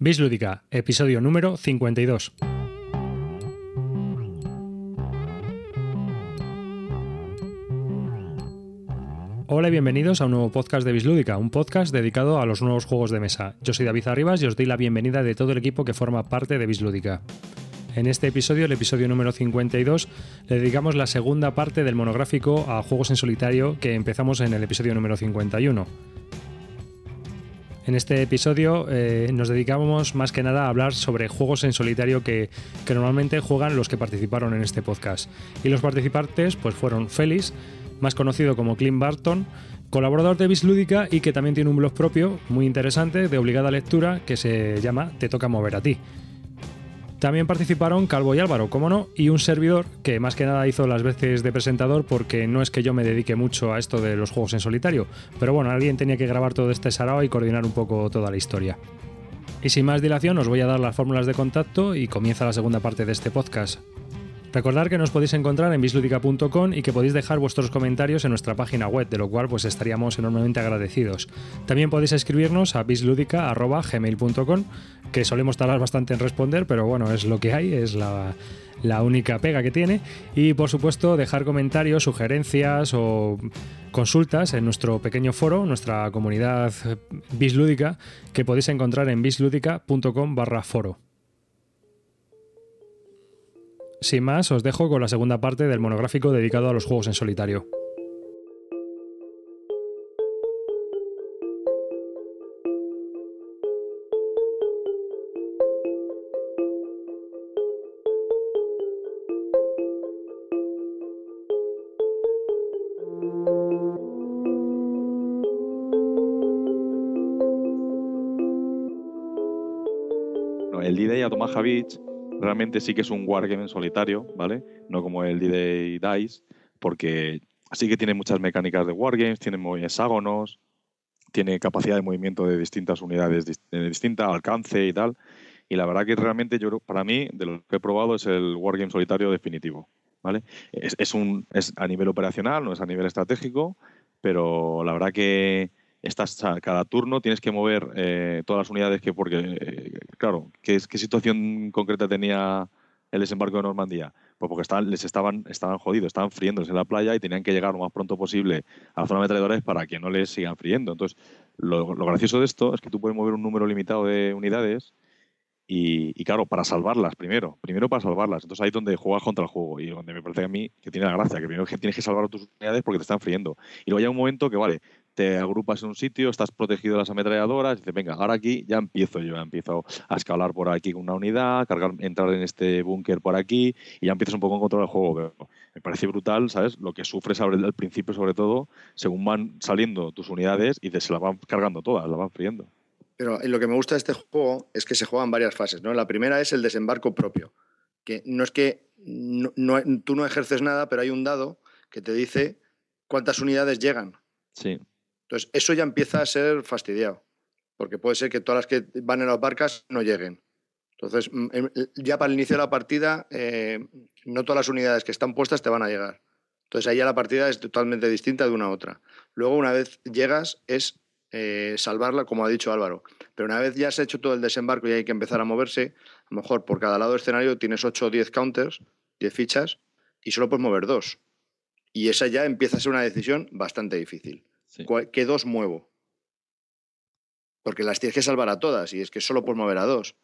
Bislúdica, episodio número 52. Hola y bienvenidos a un nuevo podcast de Bislúdica, un podcast dedicado a los nuevos juegos de mesa. Yo soy David Arribas y os doy la bienvenida de todo el equipo que forma parte de Bislúdica. En este episodio, el episodio número 52, le dedicamos la segunda parte del monográfico a juegos en solitario que empezamos en el episodio número 51. En este episodio eh, nos dedicamos más que nada a hablar sobre juegos en solitario que, que, normalmente juegan los que participaron en este podcast. Y los participantes pues fueron Félix, más conocido como Clint Barton, colaborador de Bislúdica y que también tiene un blog propio muy interesante de obligada lectura que se llama Te toca mover a ti. También participaron Calvo y Álvaro, como no, y un servidor que más que nada hizo las veces de presentador porque no es que yo me dedique mucho a esto de los juegos en solitario, pero bueno, alguien tenía que grabar todo este sarao y coordinar un poco toda la historia. Y sin más dilación os voy a dar las fórmulas de contacto y comienza la segunda parte de este podcast. Recordad que nos podéis encontrar en bisludica.com y que podéis dejar vuestros comentarios en nuestra página web, de lo cual pues estaríamos enormemente agradecidos. También podéis escribirnos a bisludica.gmail.com, que solemos tardar bastante en responder, pero bueno, es lo que hay, es la, la única pega que tiene. Y por supuesto, dejar comentarios, sugerencias o consultas en nuestro pequeño foro, nuestra comunidad bislúdica, que podéis encontrar en bisludica.com barra foro. Sin más, os dejo con la segunda parte del monográfico dedicado a los juegos en solitario. El D-Day realmente sí que es un wargame solitario, ¿vale? No como el D-Day Dice, porque sí que tiene muchas mecánicas de wargames, tiene hexágonos, tiene capacidad de movimiento de distintas unidades de distinta alcance y tal. Y la verdad que realmente yo para mí, de lo que he probado, es el wargame solitario definitivo. ¿vale? Es, es, un, es a nivel operacional, no es a nivel estratégico, pero la verdad que estás cada turno tienes que mover eh, todas las unidades que porque eh, claro ¿qué, situación concreta tenía el desembarco de Normandía pues porque estaban, les estaban estaban jodidos estaban friéndose en la playa y tenían que llegar lo más pronto posible a la zona de ametralladores para que no les sigan friendo entonces lo, lo, gracioso de esto es que tú puedes mover un número limitado de unidades y, y, claro, para salvarlas primero, primero para salvarlas. Entonces ahí es donde juegas contra el juego y donde me parece a mí que tiene la gracia, que primero tienes que salvar a tus unidades porque te están friendo. Y luego hay un momento que, vale, te agrupas en un sitio, estás protegido de las ametralladoras, y dices, venga, ahora aquí ya empiezo yo, ya empiezo a escalar por aquí con una unidad, cargar, entrar en este búnker por aquí, y ya empiezas un poco a controlar el juego. Pero me parece brutal, ¿sabes? Lo que sufres al principio, sobre todo, según van saliendo tus unidades y te se las van cargando todas, las van friendo. Pero lo que me gusta de este juego es que se juega en varias fases, ¿no? La primera es el desembarco propio, que no es que no, no, tú no ejerces nada, pero hay un dado que te dice cuántas unidades llegan. Sí. Entonces, eso ya empieza a ser fastidiado, porque puede ser que todas las que van en las barcas no lleguen. Entonces, ya para el inicio de la partida, eh, no todas las unidades que están puestas te van a llegar. Entonces, ahí ya la partida es totalmente distinta de una a otra. Luego, una vez llegas, es eh, salvarla, como ha dicho Álvaro. Pero una vez ya has hecho todo el desembarco y hay que empezar a moverse, a lo mejor por cada lado del escenario tienes 8 o 10 counters, 10 fichas, y solo puedes mover dos. Y esa ya empieza a ser una decisión bastante difícil. ¿Qué dos muevo? Porque las tienes que salvar a todas y es que solo puedes mover a dos.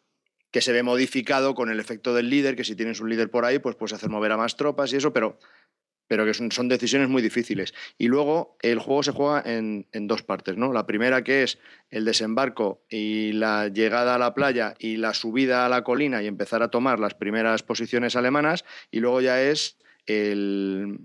Que se ve modificado con el efecto del líder, que si tienes un líder por ahí, pues puedes hacer mover a más tropas y eso, pero, pero que son, son decisiones muy difíciles. Y luego el juego se juega en, en, dos partes, ¿no? La primera que es el desembarco y la llegada a la playa y la subida a la colina y empezar a tomar las primeras posiciones alemanas, y luego ya es el,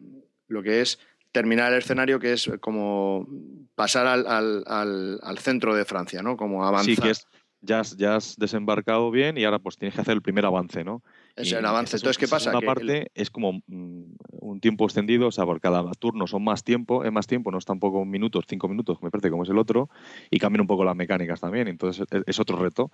lo que es terminar el escenario, que es como pasar al, al, al, al centro de Francia, ¿no? Como avanzar. Sí, que es, ya, has, ya has desembarcado bien y ahora pues tienes que hacer el primer avance, ¿no? Es el avance. Entonces, ¿qué pasa? Una parte el... es como mm, un tiempo extendido, o sea, por cada turno son más tiempo, es más tiempo, no es tampoco minutos, cinco minutos, me parece, como es el otro, y cambian un poco las mecánicas también, entonces es, es otro reto.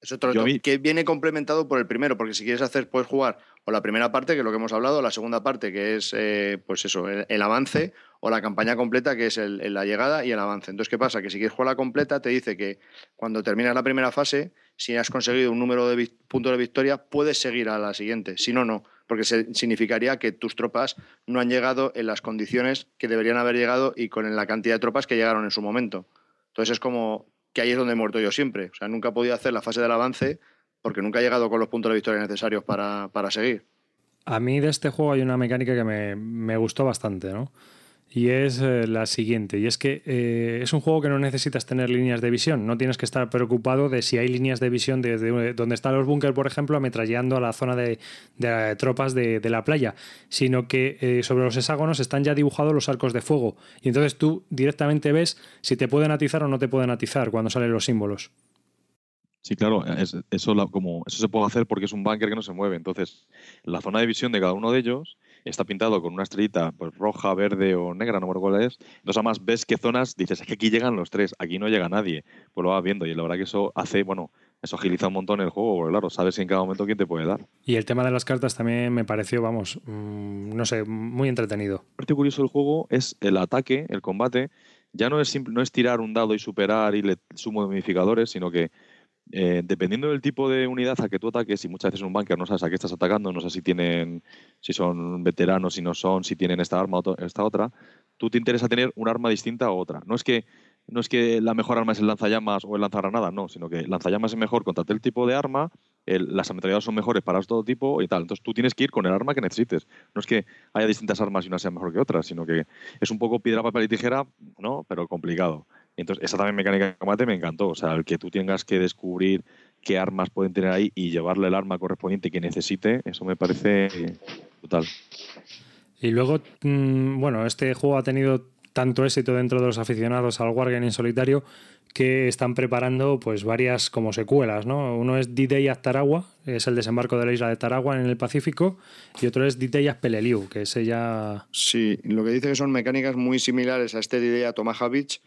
Es otro que viene complementado por el primero, porque si quieres hacer, puedes jugar o la primera parte, que es lo que hemos hablado, la segunda parte, que es eh, pues eso, el, avance, o la campaña completa, que es la llegada y el avance. Entonces, ¿qué pasa? Que si quieres jugar la completa, te dice que cuando terminas la primera fase, si has conseguido un número de puntos de victoria, puedes seguir a la siguiente. Si no, no, porque significaría que tus tropas no han llegado en las condiciones que deberían haber llegado y con la cantidad de tropas que llegaron en su momento. Entonces es como que ahí es donde he muerto yo siempre. O sea, nunca he podido hacer la fase del avance porque nunca he llegado con los puntos de victoria necesarios para, para seguir. A mí de este juego hay una mecánica que me, me gustó bastante, ¿no? Y es eh, la siguiente. Y es que eh, es un juego que no necesitas tener líneas de visión. No tienes que estar preocupado de si hay líneas de visión desde donde están los búnker, por ejemplo, ametrallando a la zona de, tropas de, la playa, sino que eh, sobre los hexágonos están ya dibujados los arcos de fuego. Y entonces tú directamente ves si te pueden atizar o no te pueden atizar cuando salen los símbolos. Sí, claro, eso, como, eso se puede hacer porque es un búnker que no se mueve. Entonces, la zona de visión de cada uno de ellos está pintado con una estrellita pues, roja, verde o negra, no me acuerdo cuál es. Entonces, además, ves qué zonas, dices, es que aquí llegan los tres, aquí no llega nadie. Pues lo vas viendo y la verdad que eso hace, bueno, eso agiliza un montón el juego, porque claro, sabes en cada momento quién te puede dar. Y el tema de las cartas también me pareció, vamos, mm, no sé, muy entretenido. Parte curioso del juego es el ataque, el combate. Ya no es, simple, no es tirar un dado y superar y le sumo modificadores, sino que eh, dependiendo del tipo de unidad a que tú ataques, y muchas veces un bunker no sabes a qué estás atacando, no sé si tienen, si son veteranos, si no son, si tienen esta arma o esta otra, tú te interesa tener un arma distinta a otra. No es que no es que la mejor arma es el lanzallamas o el lanzagranadas, no, sino que el lanzallamas es mejor contra tal tipo de arma, las ametralladoras son mejores para todo tipo y tal. Entonces tú tienes que ir con el arma que necesites. No es que haya distintas armas y una sea mejor que otra, sino que es un poco piedra, papel y tijera, ¿no? Pero complicado. Entonces, esa también mecánica de combate me encantó. O sea, el que tú tengas que descubrir qué armas pueden tener ahí y llevarle el arma correspondiente que necesite, eso me parece brutal. Y luego, mm, bueno, este juego ha tenido tanto éxito dentro de los aficionados al Wargame en solitario que están preparando pues varias como secuelas, ¿no? Uno es D-Day at Taragua, es el desembarco de la isla de Taragua en el Pacífico, y otro es D-Day at Peleliu, que es ya... Sí, lo que dice que son mecánicas muy similares a este D-Day at Omaha Beach,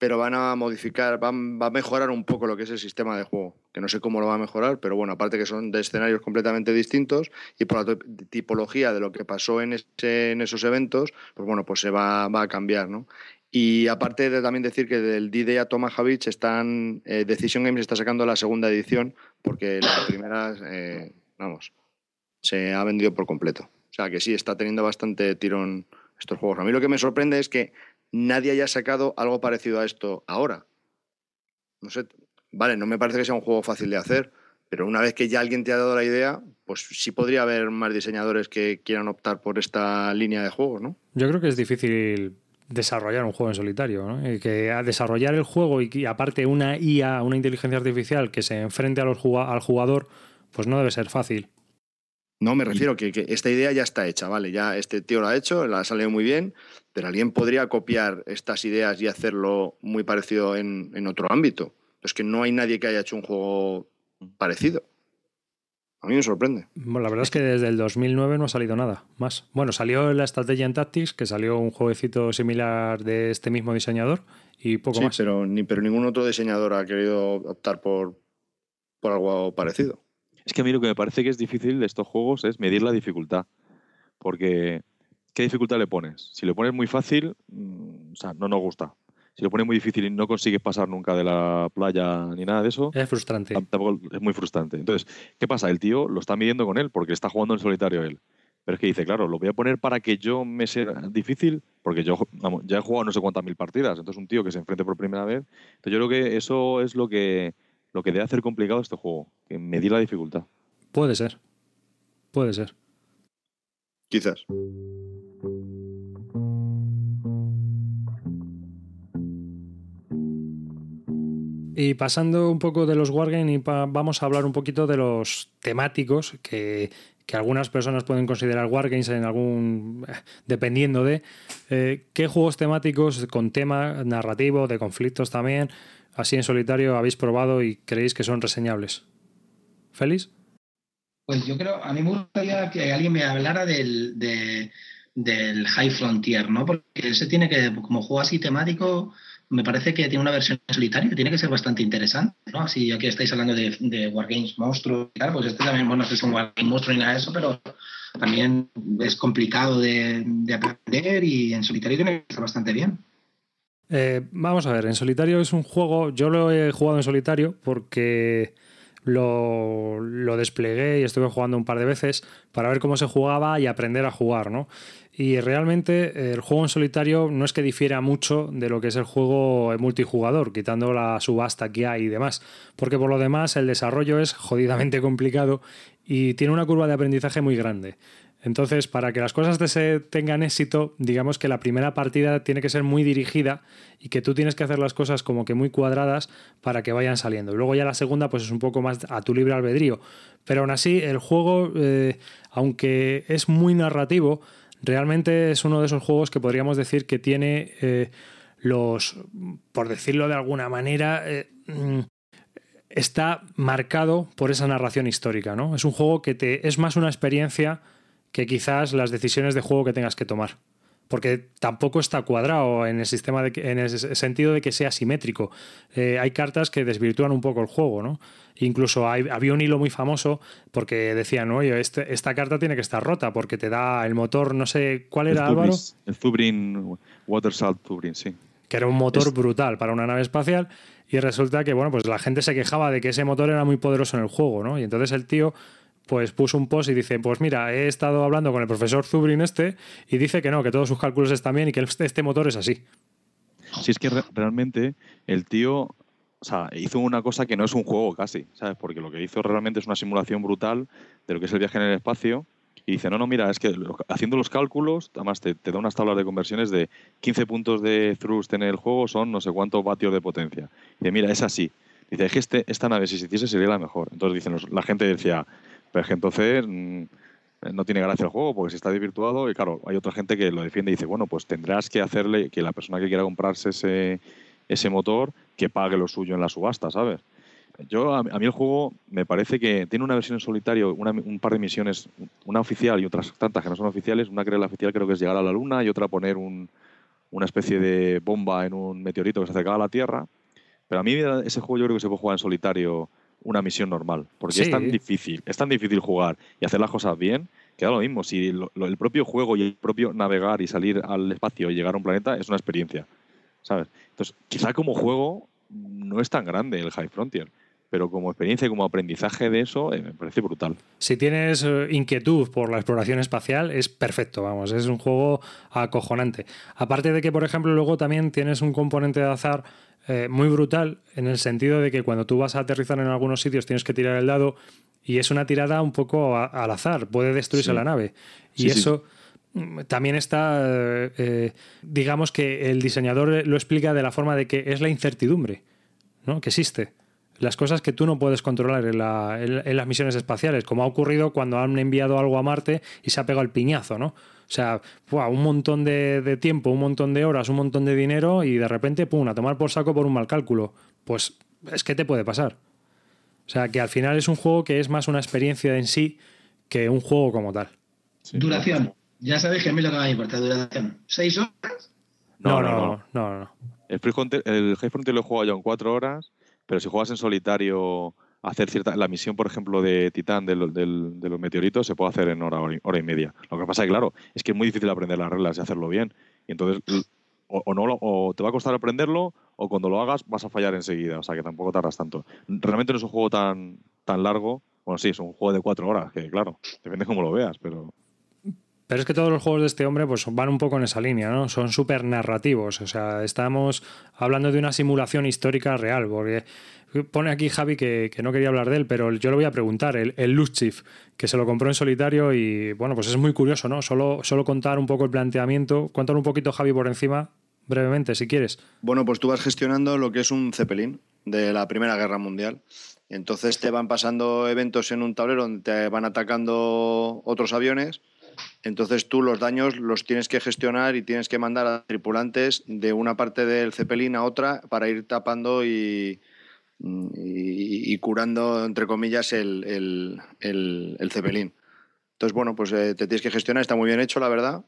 pero van a modificar, van, va a mejorar un poco lo que es el sistema de juego, que no sé cómo lo va a mejorar, pero bueno, aparte que son de escenarios completamente distintos y por la tipología de lo que pasó en, ese, en esos eventos, pues bueno, pues se va, va a cambiar, ¿no? Y aparte de también decir que del D-Day a Tomaha Beach están, eh, Decision Games está sacando la segunda edición porque la primera, eh, vamos, se ha vendido por completo. O sea que sí, está teniendo bastante tirón estos juegos. A mí lo que me sorprende es que nadie haya sacado algo parecido a esto ahora. No sé, vale, no me parece que sea un juego fácil de hacer, pero una vez que ya alguien te ha dado la idea, pues sí podría haber más diseñadores que quieran optar por esta línea de juegos, ¿no? Yo creo que es difícil desarrollar un juego en solitario, ¿no? Y que a desarrollar el juego y, aparte una IA, una inteligencia artificial que se enfrente al jugador, pues no debe ser fácil. No, me refiero que, que, esta idea ya está hecha, ¿vale? Ya este tío lo ha hecho, la ha salido muy bien, pero alguien podría copiar estas ideas y hacerlo muy parecido en, en otro ámbito. Es que no hay nadie que haya hecho un juego parecido. A mí me sorprende. Bueno, la verdad es que desde el 2009 no ha salido nada más. Bueno, salió la estrategia en Tactics, que salió un jueguecito similar de este mismo diseñador y poco sí, más. Pero, ni, pero ningún otro diseñador ha querido optar por, por algo parecido. Es que a mí lo que me parece que es difícil de estos juegos es medir la dificultad. Porque, ¿qué dificultad le pones? Si le pones muy fácil, mm, o sea, no nos gusta. Si lo pones muy difícil y no consigues pasar nunca de la playa ni nada de eso, es frustrante. es muy frustrante. Entonces, ¿qué pasa? El tío lo está midiendo con él porque está jugando en solitario él. Pero es que dice, claro, lo voy a poner para que yo me sea difícil, porque yo ya he jugado no sé cuántas mil partidas. Entonces, un tío que se enfrente por primera vez. Entonces, yo creo que eso es lo que, lo que debe hacer complicado este juego, que medir la dificultad. Puede ser. Puede ser. Quizás. Y pasando un poco de los Wargames, vamos a hablar un poquito de los temáticos que, algunas personas pueden considerar Wargames en algún. dependiendo de. Eh, ¿Qué juegos temáticos con tema narrativo, de conflictos también, así en solitario, habéis probado y creéis que son reseñables? ¿Félix? Pues yo creo, a mí me gustaría que alguien me hablara del, del High Frontier, ¿no? Porque ese tiene que, como juego así temático, me parece que tiene una versión solitaria que tiene que ser bastante interesante, ¿no? Si aquí estáis hablando de, de Wargames Monstruo y tal, pues este también, bueno, no es un Wargame Monstruo ni nada de eso, pero también es complicado de, de aprender y en solitario tiene que estar bastante bien. Eh, vamos a ver, en solitario es un juego, yo lo he jugado en solitario porque lo, lo, desplegué y estuve jugando un par de veces para ver cómo se jugaba y aprender a jugar, ¿no? Y realmente el juego en solitario no es que difiera mucho de lo que es el juego multijugador, quitando la subasta que hay y demás, porque por lo demás el desarrollo es jodidamente complicado y tiene una curva de aprendizaje muy grande. Entonces, para que las cosas se tengan éxito, digamos que la primera partida tiene que ser muy dirigida y que tú tienes que hacer las cosas como que muy cuadradas para que vayan saliendo. Luego ya la segunda, pues es un poco más a tu libre albedrío. Pero aún así, el juego, eh, aunque es muy narrativo, realmente es uno de esos juegos que podríamos decir que tiene eh, los, por decirlo de alguna manera, eh, mm, está marcado por esa narración histórica, ¿no? Es un juego que te es más una experiencia que quizás las decisiones de juego que tengas que tomar. Porque tampoco está cuadrado en el sistema de en el sentido de que sea simétrico. Eh, hay cartas que desvirtúan un poco el juego, ¿no? Incluso hay, había un hilo muy famoso porque decían, oye, este, esta carta tiene que estar rota porque te da el motor, no sé, ¿cuál era Álvaro? El Zubrin, Water Salt Zubrin, sí. Que era un motor brutal para una nave espacial y resulta que, bueno, pues la gente se quejaba de que ese motor era muy poderoso en el juego, ¿no? Y entonces el tío pues puso un post y dice, pues mira, he estado hablando con el profesor Zubrin este y dice que no, que todos sus cálculos están bien y que este, este motor es así. Si es que realmente el tío hizo una cosa que no es un juego casi, ¿sabes? Porque lo que hizo realmente es una simulación brutal de lo que es el viaje en el espacio. Y dice, no, no, mira, es que haciendo los cálculos, además te, te da unas tablas de conversiones de 15 puntos de thrust en el juego son no sé cuántos vatios de potencia. Y dice, mira, es así. Dice, es que este, esta nave si se hiciese sería la mejor. Entonces dicen, la gente decía, pero es que entonces mm, no tiene gracia el juego porque si está desvirtuado y claro, hay otra gente que lo defiende y dice, bueno, pues tendrás que hacerle que la persona que quiera comprarse ese, ese motor, que pague lo suyo en la subasta, ¿sabes? Yo, a, mí el juego me parece que tiene una versión en solitario, un par de misiones, una oficial y otras tantas que no son oficiales. Una que la oficial creo que es llegar a la Luna y otra poner un, una especie de bomba en un meteorito que se acercaba a la Tierra. Pero a mí ese juego yo creo que se puede jugar en solitario una misión normal. Porque es tan difícil, es tan difícil jugar y hacer las cosas bien, que da lo mismo. Si el propio juego y el propio navegar y salir al espacio y llegar a un planeta es una experiencia. ¿Sabes? Entonces, quizá como juego no es tan grande el High Frontier. Pero como experiencia y como aprendizaje de eso, eh, me parece brutal. Si tienes eh, inquietud por la exploración espacial, es perfecto, vamos, es un juego acojonante. Aparte de que, por ejemplo, luego también tienes un componente de azar eh, muy brutal en el sentido de que cuando tú vas a aterrizar en algunos sitios tienes que tirar el dado y es una tirada un poco al azar, puede destruirse la nave. Y eso mm, también está, eh, digamos que el diseñador lo explica de la forma de que es la incertidumbre, ¿no? Que existe. Las cosas que tú no puedes controlar en, las misiones espaciales, como ha ocurrido cuando han enviado algo a Marte y se ha pegado el piñazo, ¿no? O sea, un montón de, tiempo, un montón de horas, un montón de dinero y de repente, pum, a tomar por saco por un mal cálculo. Pues es que te puede pasar. O sea, que al final es un juego que es más una experiencia en sí que un juego como tal. Duración. Ya sabéis que a mí lo que me importa, duración. ¿Seis horas? No, no, no. no, El, el High Frontier lo he jugado ya en cuatro horas, pero si juegas en solitario hacer cierta. La misión, por ejemplo, de Titán de, de los meteoritos se puede hacer en hora, hora y media. Lo que pasa es claro, es que es muy difícil aprender las reglas y hacerlo bien. Y entonces, o, no o te va a costar aprenderlo, o cuando lo hagas vas a fallar enseguida. O sea que tampoco tardas tanto. Realmente no es un juego tan, tan largo. Bueno, sí, es un juego de cuatro horas, que claro, depende cómo lo veas, pero. Pero es que todos los juegos de este hombre pues, van un poco en esa línea, ¿no? Son súper narrativos. O sea, estamos hablando de una simulación histórica real, porque Pone aquí Javi que, no quería hablar de él, pero yo lo voy a preguntar. El, el que se lo compró en solitario y bueno, pues es muy curioso, ¿no? Solo, solo contar un poco el planteamiento. Cuéntanos un poquito, Javi, por encima, brevemente, si quieres. Bueno, pues tú vas gestionando lo que es un Zeppelin de la Primera Guerra Mundial. Entonces te van pasando eventos en un tablero donde te van atacando otros aviones. Entonces tú los daños los tienes que gestionar y tienes que mandar a tripulantes de una parte del Zeppelin a otra para ir tapando y, y, curando, entre comillas, el, el, el, Zeppelin. Entonces, bueno, pues eh, te tienes que gestionar, está muy bien hecho, la verdad.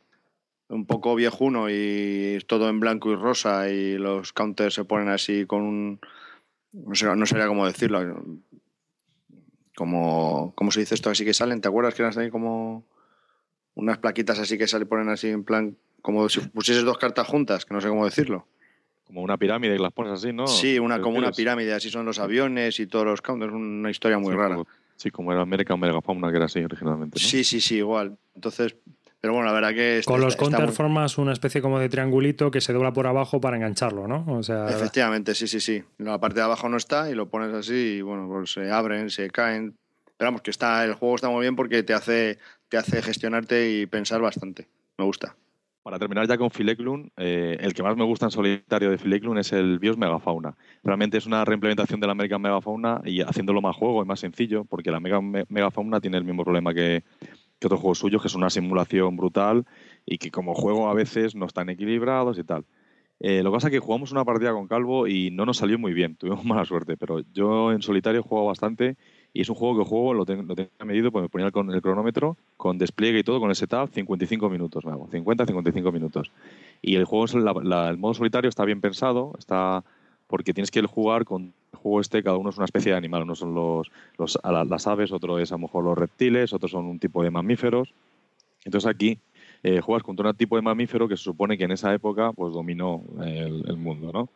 un poco viejuno y todo en blanco y rosa y los counters se ponen así con un... No, sé, no sabría cómo decirlo. Como, ¿Cómo se dice esto? Así que salen, ¿te acuerdas que eran así como unas plaquitas así que salen, ponen así en plan, como si pusieses dos cartas juntas, que no sé cómo decirlo? Como una pirámide que las pones así, ¿no? Sí, una, como una pirámide, así son los aviones y todos los counters, una historia muy Sí, rara. Como, sí, como era American Megafauna, que era así originalmente. ¿no? Sí, sí, sí, igual. Entonces, pero bueno, la verdad que... está- Con los está- está counter muy- formas una especie como de triangulito que se dobla por abajo para engancharlo, ¿no? O sea, Efectivamente, sí, sí, sí. La parte de abajo no está y lo pones así y bueno, pues se abren, se caen. Pero vamos, que está, el juego está muy bien porque te hace, te hace gestionarte y pensar bastante. Me gusta. Para terminar ya con Fileclun, eh, el que más me gusta en solitario de Fileclun es el Bios Megafauna. Realmente es una reimplementación de la American Megafauna y haciéndolo más juego y más sencillo, porque la Mega, Me- Megafauna tiene el mismo problema que, que otros juegos suyos, que es una simulación brutal y que como juego a veces no están equilibrados y tal. Eh, lo que pasa es que jugamos una partida con Calvo y no nos salió muy bien, tuvimos mala suerte, pero yo en solitario jugado bastante y es un juego que juego, lo, tengo lo tenía medido, pues me ponía el, el cronómetro con despliegue y todo, con el setup, 55 minutos me hago, 50-55 minutos. Y el juego, la- el modo solitario está bien pensado, está porque tienes que jugar con el juego este, cada uno es una especie de animal, uno son los, las aves, otro es a lo mejor los reptiles, otros son un tipo de mamíferos. Entonces aquí eh, juegas contra un tipo de mamífero que se supone que en esa época pues dominó el, el mundo, ¿no?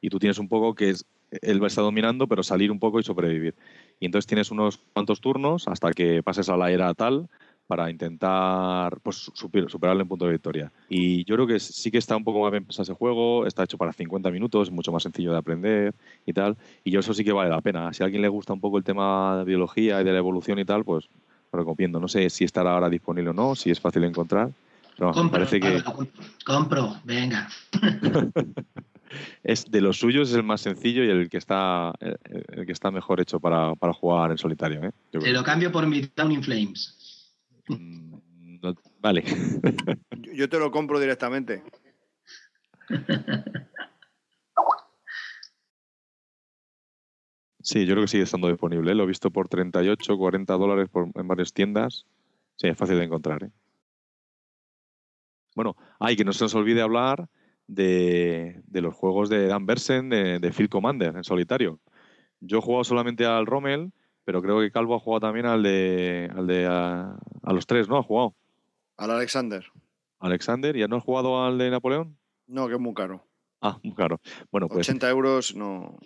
Y tú tienes un poco que es, él va a estar dominando, pero salir un poco y sobrevivir. Y entonces tienes unos cuantos turnos hasta que pases a la era tal para intentar pues, super- superarle en punto de victoria. Y yo creo que sí que está un poco más bien pensado ese juego, está hecho para 50 minutos, mucho más sencillo de aprender y tal. Y yo eso sí que vale la pena. Si a alguien le gusta un poco el tema de biología y de la evolución y tal, pues lo recomiendo. No sé si estará ahora disponible o no, si es fácil de encontrar. Pero vamos, me Compro, parece que compro, venga. es de los suyos es el más sencillo y el que está el, el que está mejor hecho para, para jugar en solitario. ¿eh? Yo Te creo. lo cambio por mi Down in Flames. Mm, no- vale. Yo, yo te lo compro directamente. Sí, yo creo que sigue estando disponible. ¿eh? Lo he visto por 38, 40 dólares por- en varias tiendas. Sí, es fácil de encontrar. ¿eh? Bueno, hay que no se nos olvide hablar de, de los juegos de Dan Bersen, de, de Field Commander en solitario. Yo he jugado solamente al Rommel, pero creo que Calvo ha jugado también al de, al de a, a los tres, ¿no? Ha jugado. Al Alexander. Alexander, ¿y no has jugado al de Napoleón? No, que es muy caro. Ah, muy claro. Bueno, pues 80 euros no.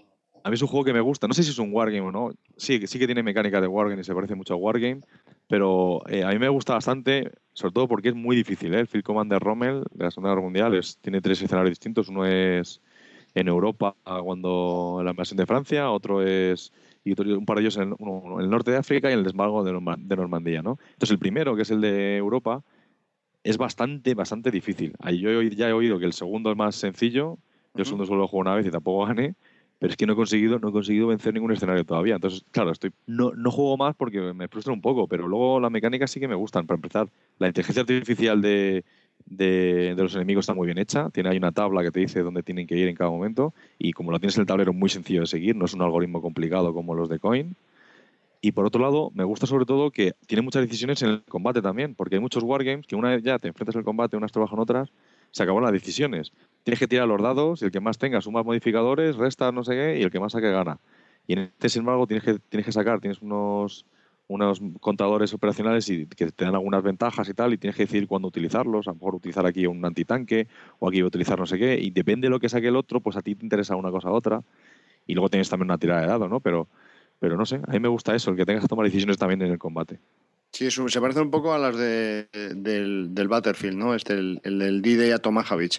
A mí es un juego que me gusta. No sé si es un wargame o no. Sí, que- sí que tiene mecánica de wargame y se parece mucho a wargame. Pero eh, a mí me gusta bastante, sobre todo porque es muy difícil. ¿eh? El Field Commander Rommel de la Segunda Guerra Mundial es- tiene tres escenarios distintos. Uno es en Europa cuando la invasión de Francia, otro es y un par de ellos en, uno en el norte de África y en el desmalgo de, Norma- de Normandía. ¿no? Entonces el primero, que es el de Europa, es bastante, bastante difícil. Ahí yo ya he oído que el segundo es más sencillo. Yo el segundo solo lo juego una vez y tampoco gané pero es que no he conseguido, no he conseguido vencer ningún escenario todavía. Entonces, claro, estoy no, no juego más porque me frustra un poco, pero luego las mecánicas sí que me gustan. Para empezar, la inteligencia artificial de, de, los enemigos está muy bien hecha. Tiene ahí una tabla que te dice dónde tienen que ir en cada momento y como lo tienes en el tablero muy sencillo de seguir, no es un algoritmo complicado como los de Coin. Y por otro lado, me gusta sobre todo que tiene muchas decisiones en el combate también, porque hay muchos wargames que una vez ya te enfrentas al combate, unas trabajan otras, se acaban las decisiones. Tienes que tirar los dados y el que más tenga suma modificadores, resta no sé qué y el que más saque gana. Y en este, sin embargo, tienes que, tienes que sacar, tienes unos, unos contadores operacionales y que te dan algunas ventajas y tal, y tienes que decidir cuándo utilizarlos. A lo mejor utilizar aquí un antitanque o aquí utilizar no sé qué, y depende de lo que saque el otro, pues a ti te interesa una cosa u otra. Y luego tienes también una tirada de dado, ¿no? Pero, pero no sé, a mí me gusta eso, el que tengas que tomar decisiones también en el combate. Sí, se parece un poco a las de, del, del Battlefield, ¿no? Este, el, el del D-Day a Tomahawk,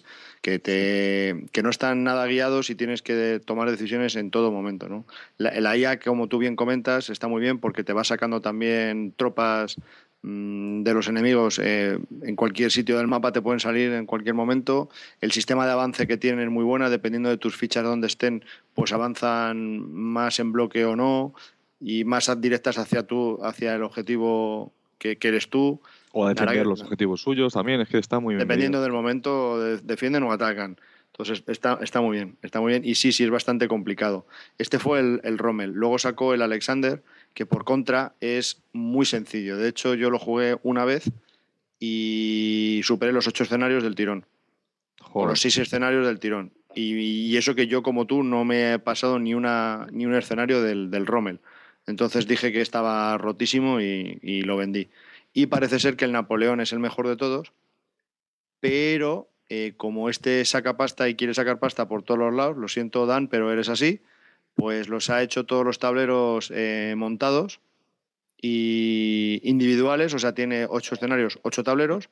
que, te, que no están nada guiados y tienes que tomar decisiones en todo momento, ¿no? La, la IA, como tú bien comentas, está muy bien porque te va sacando también tropas mm, de los enemigos eh, en cualquier sitio del mapa te pueden salir en cualquier momento. El sistema de avance que tienen es muy buena, dependiendo de tus fichas donde estén, pues avanzan más en bloque o no y más directas hacia tú, hacia el objetivo que, que eres tú. O a defender los objetivos suyos también, es que está muy bien. Dependiendo medido. del momento, de- defienden o atacan. Entonces está, está muy bien, está muy bien. Y sí, sí, es bastante complicado. Este fue el, el Rommel. Luego sacó el Alexander, que por contra es muy sencillo. De hecho, yo lo jugué una vez y superé los ocho escenarios del tirón. O los seis escenarios del tirón. Y, eso que yo, como tú, no me he pasado ni, una, ni un escenario del, del Rommel. Entonces dije que estaba rotísimo y, lo vendí. Y parece ser que el Napoleón es el mejor de todos, pero eh, como este saca pasta y quiere sacar pasta por todos los lados, lo siento Dan, pero eres así, pues los ha hecho todos los tableros eh, montados y individuales, o sea, tiene ocho escenarios, ocho tableros,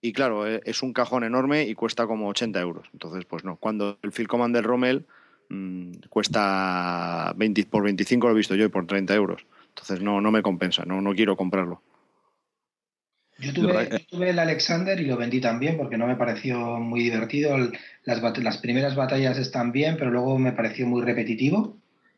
y claro, eh, es un cajón enorme y cuesta como 80 euros. Entonces, pues no, cuando el Field Commander Rommel mmm, cuesta 20, por 25 lo he visto yo y por 30 euros. Entonces no, no me compensa, no, no quiero comprarlo. Yo tuve, yo tuve, el Alexander y lo vendí también porque no me pareció muy divertido. Las, las primeras batallas están bien, pero luego me pareció muy repetitivo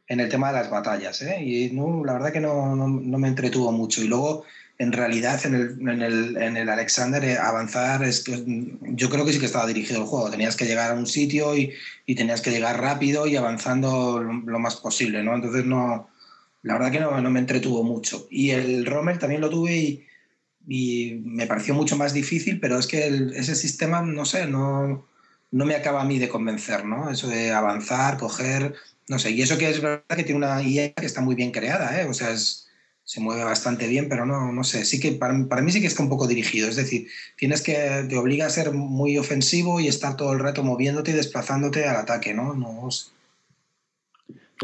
en el tema de las batallas. ¿eh? Y no, la verdad que no, no, no, me entretuvo mucho. Y luego, en realidad, en el, en el, en el Alexander, eh, avanzar, es que yo creo que sí que estaba dirigido el juego. Tenías que llegar a un sitio y, y tenías que llegar rápido y avanzando lo, lo, más posible. ¿no? Entonces, no, la verdad que no, no me entretuvo mucho. Y el Romer también lo tuve y, y me pareció mucho más difícil, pero es que el, ese sistema, no sé, no, no me acaba a mí de convencer, ¿no? Eso de avanzar, coger no sé, y eso que es verdad que tiene una IA que está muy bien creada, ¿eh? o sea, es, se mueve bastante bien, pero no, no sé, sí que para, para, mí sí que está un poco dirigido, es decir, tienes que, te obliga a ser muy ofensivo y estar todo el rato moviéndote y desplazándote al ataque, ¿no? No sé.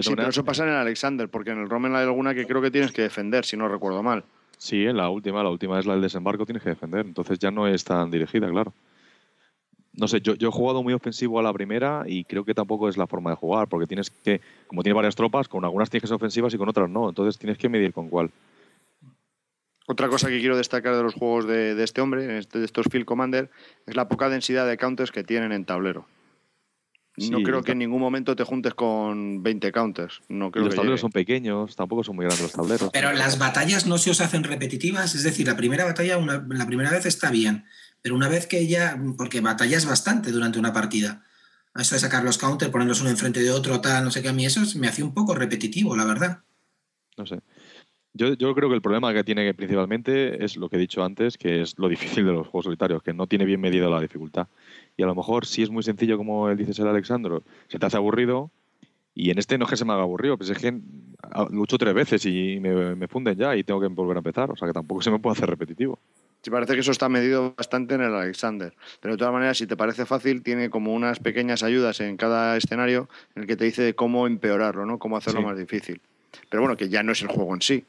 Sí, pero eso pasa en el Alexander, porque en el Roman hay alguna que creo que tienes que defender, si no recuerdo mal. Sí, en la última, la última es la del desembarco, tienes que defender, entonces ya no es tan dirigida, claro no sé, yo, yo, he jugado muy ofensivo a la primera y creo que tampoco es la forma de jugar, porque tienes que, como tiene varias tropas, con algunas tienes que ser ofensivas y con otras no, entonces tienes que medir con cuál. Otra cosa que quiero destacar de los juegos de, de este hombre, de estos Field Commander, es la poca densidad de counters que tienen en tablero. No sí, creo que en ningún momento te juntes con 20 counters. No creo los que tableros llegue. son pequeños, tampoco son muy grandes los tableros. Pero las batallas no se os hacen repetitivas, es decir, la primera batalla, una, la primera vez está bien, pero una vez que ya, porque batallas bastante durante una partida, eso de sacar los counters, ponerlos uno enfrente de otro, tal, no sé qué, a mí eso me hacía un poco repetitivo, la verdad. No sé. Yo, yo creo que el problema que tiene principalmente es lo que he dicho antes, que es lo difícil de los juegos solitarios, que no tiene bien medida la dificultad. Y a lo mejor, si es muy sencillo, como él dice el Alexandro, se te hace aburrido. Y en este no es que se me haga aburrido, pues es que lucho tres veces y me, me funden ya y tengo que volver a empezar. O sea que tampoco se me puede hacer repetitivo. Sí, parece que eso está medido bastante en el Alexander. Pero de todas maneras, si te parece fácil, tiene como unas pequeñas ayudas en cada escenario en el que te dice cómo empeorarlo, ¿no? Cómo hacerlo Sí. más difícil. Pero bueno, que ya no es el juego en sí.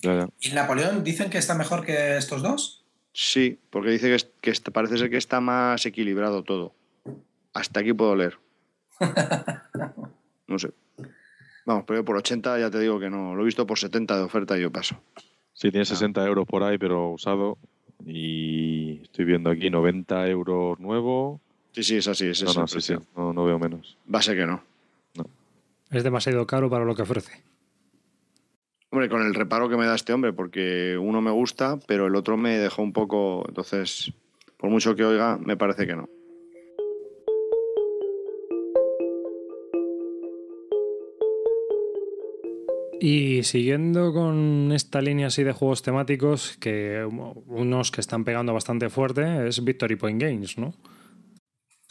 Ya. ¿Y Napoleón dicen que está mejor que estos dos? Sí, porque dice que, es- que parece ser que está más equilibrado todo. Hasta aquí puedo leer. No sé. Vamos, pero por 80 ya te digo que no. Lo he visto por 70 de oferta y yo paso. Sí, tiene 60 euros por ahí, pero usado. Y estoy viendo aquí 90 euros nuevo. Sí, sí, es así, No, es no, el sí, sí, no, no veo menos. Va a ser que no. Es demasiado caro para lo que ofrece. Hombre, con el reparo que me da este hombre, porque uno me gusta, pero el otro me dejó un poco. Entonces, por mucho que oiga, me parece que no. Y siguiendo con esta línea así de juegos temáticos, que unos que están pegando bastante fuerte es Victory Point Games, ¿no?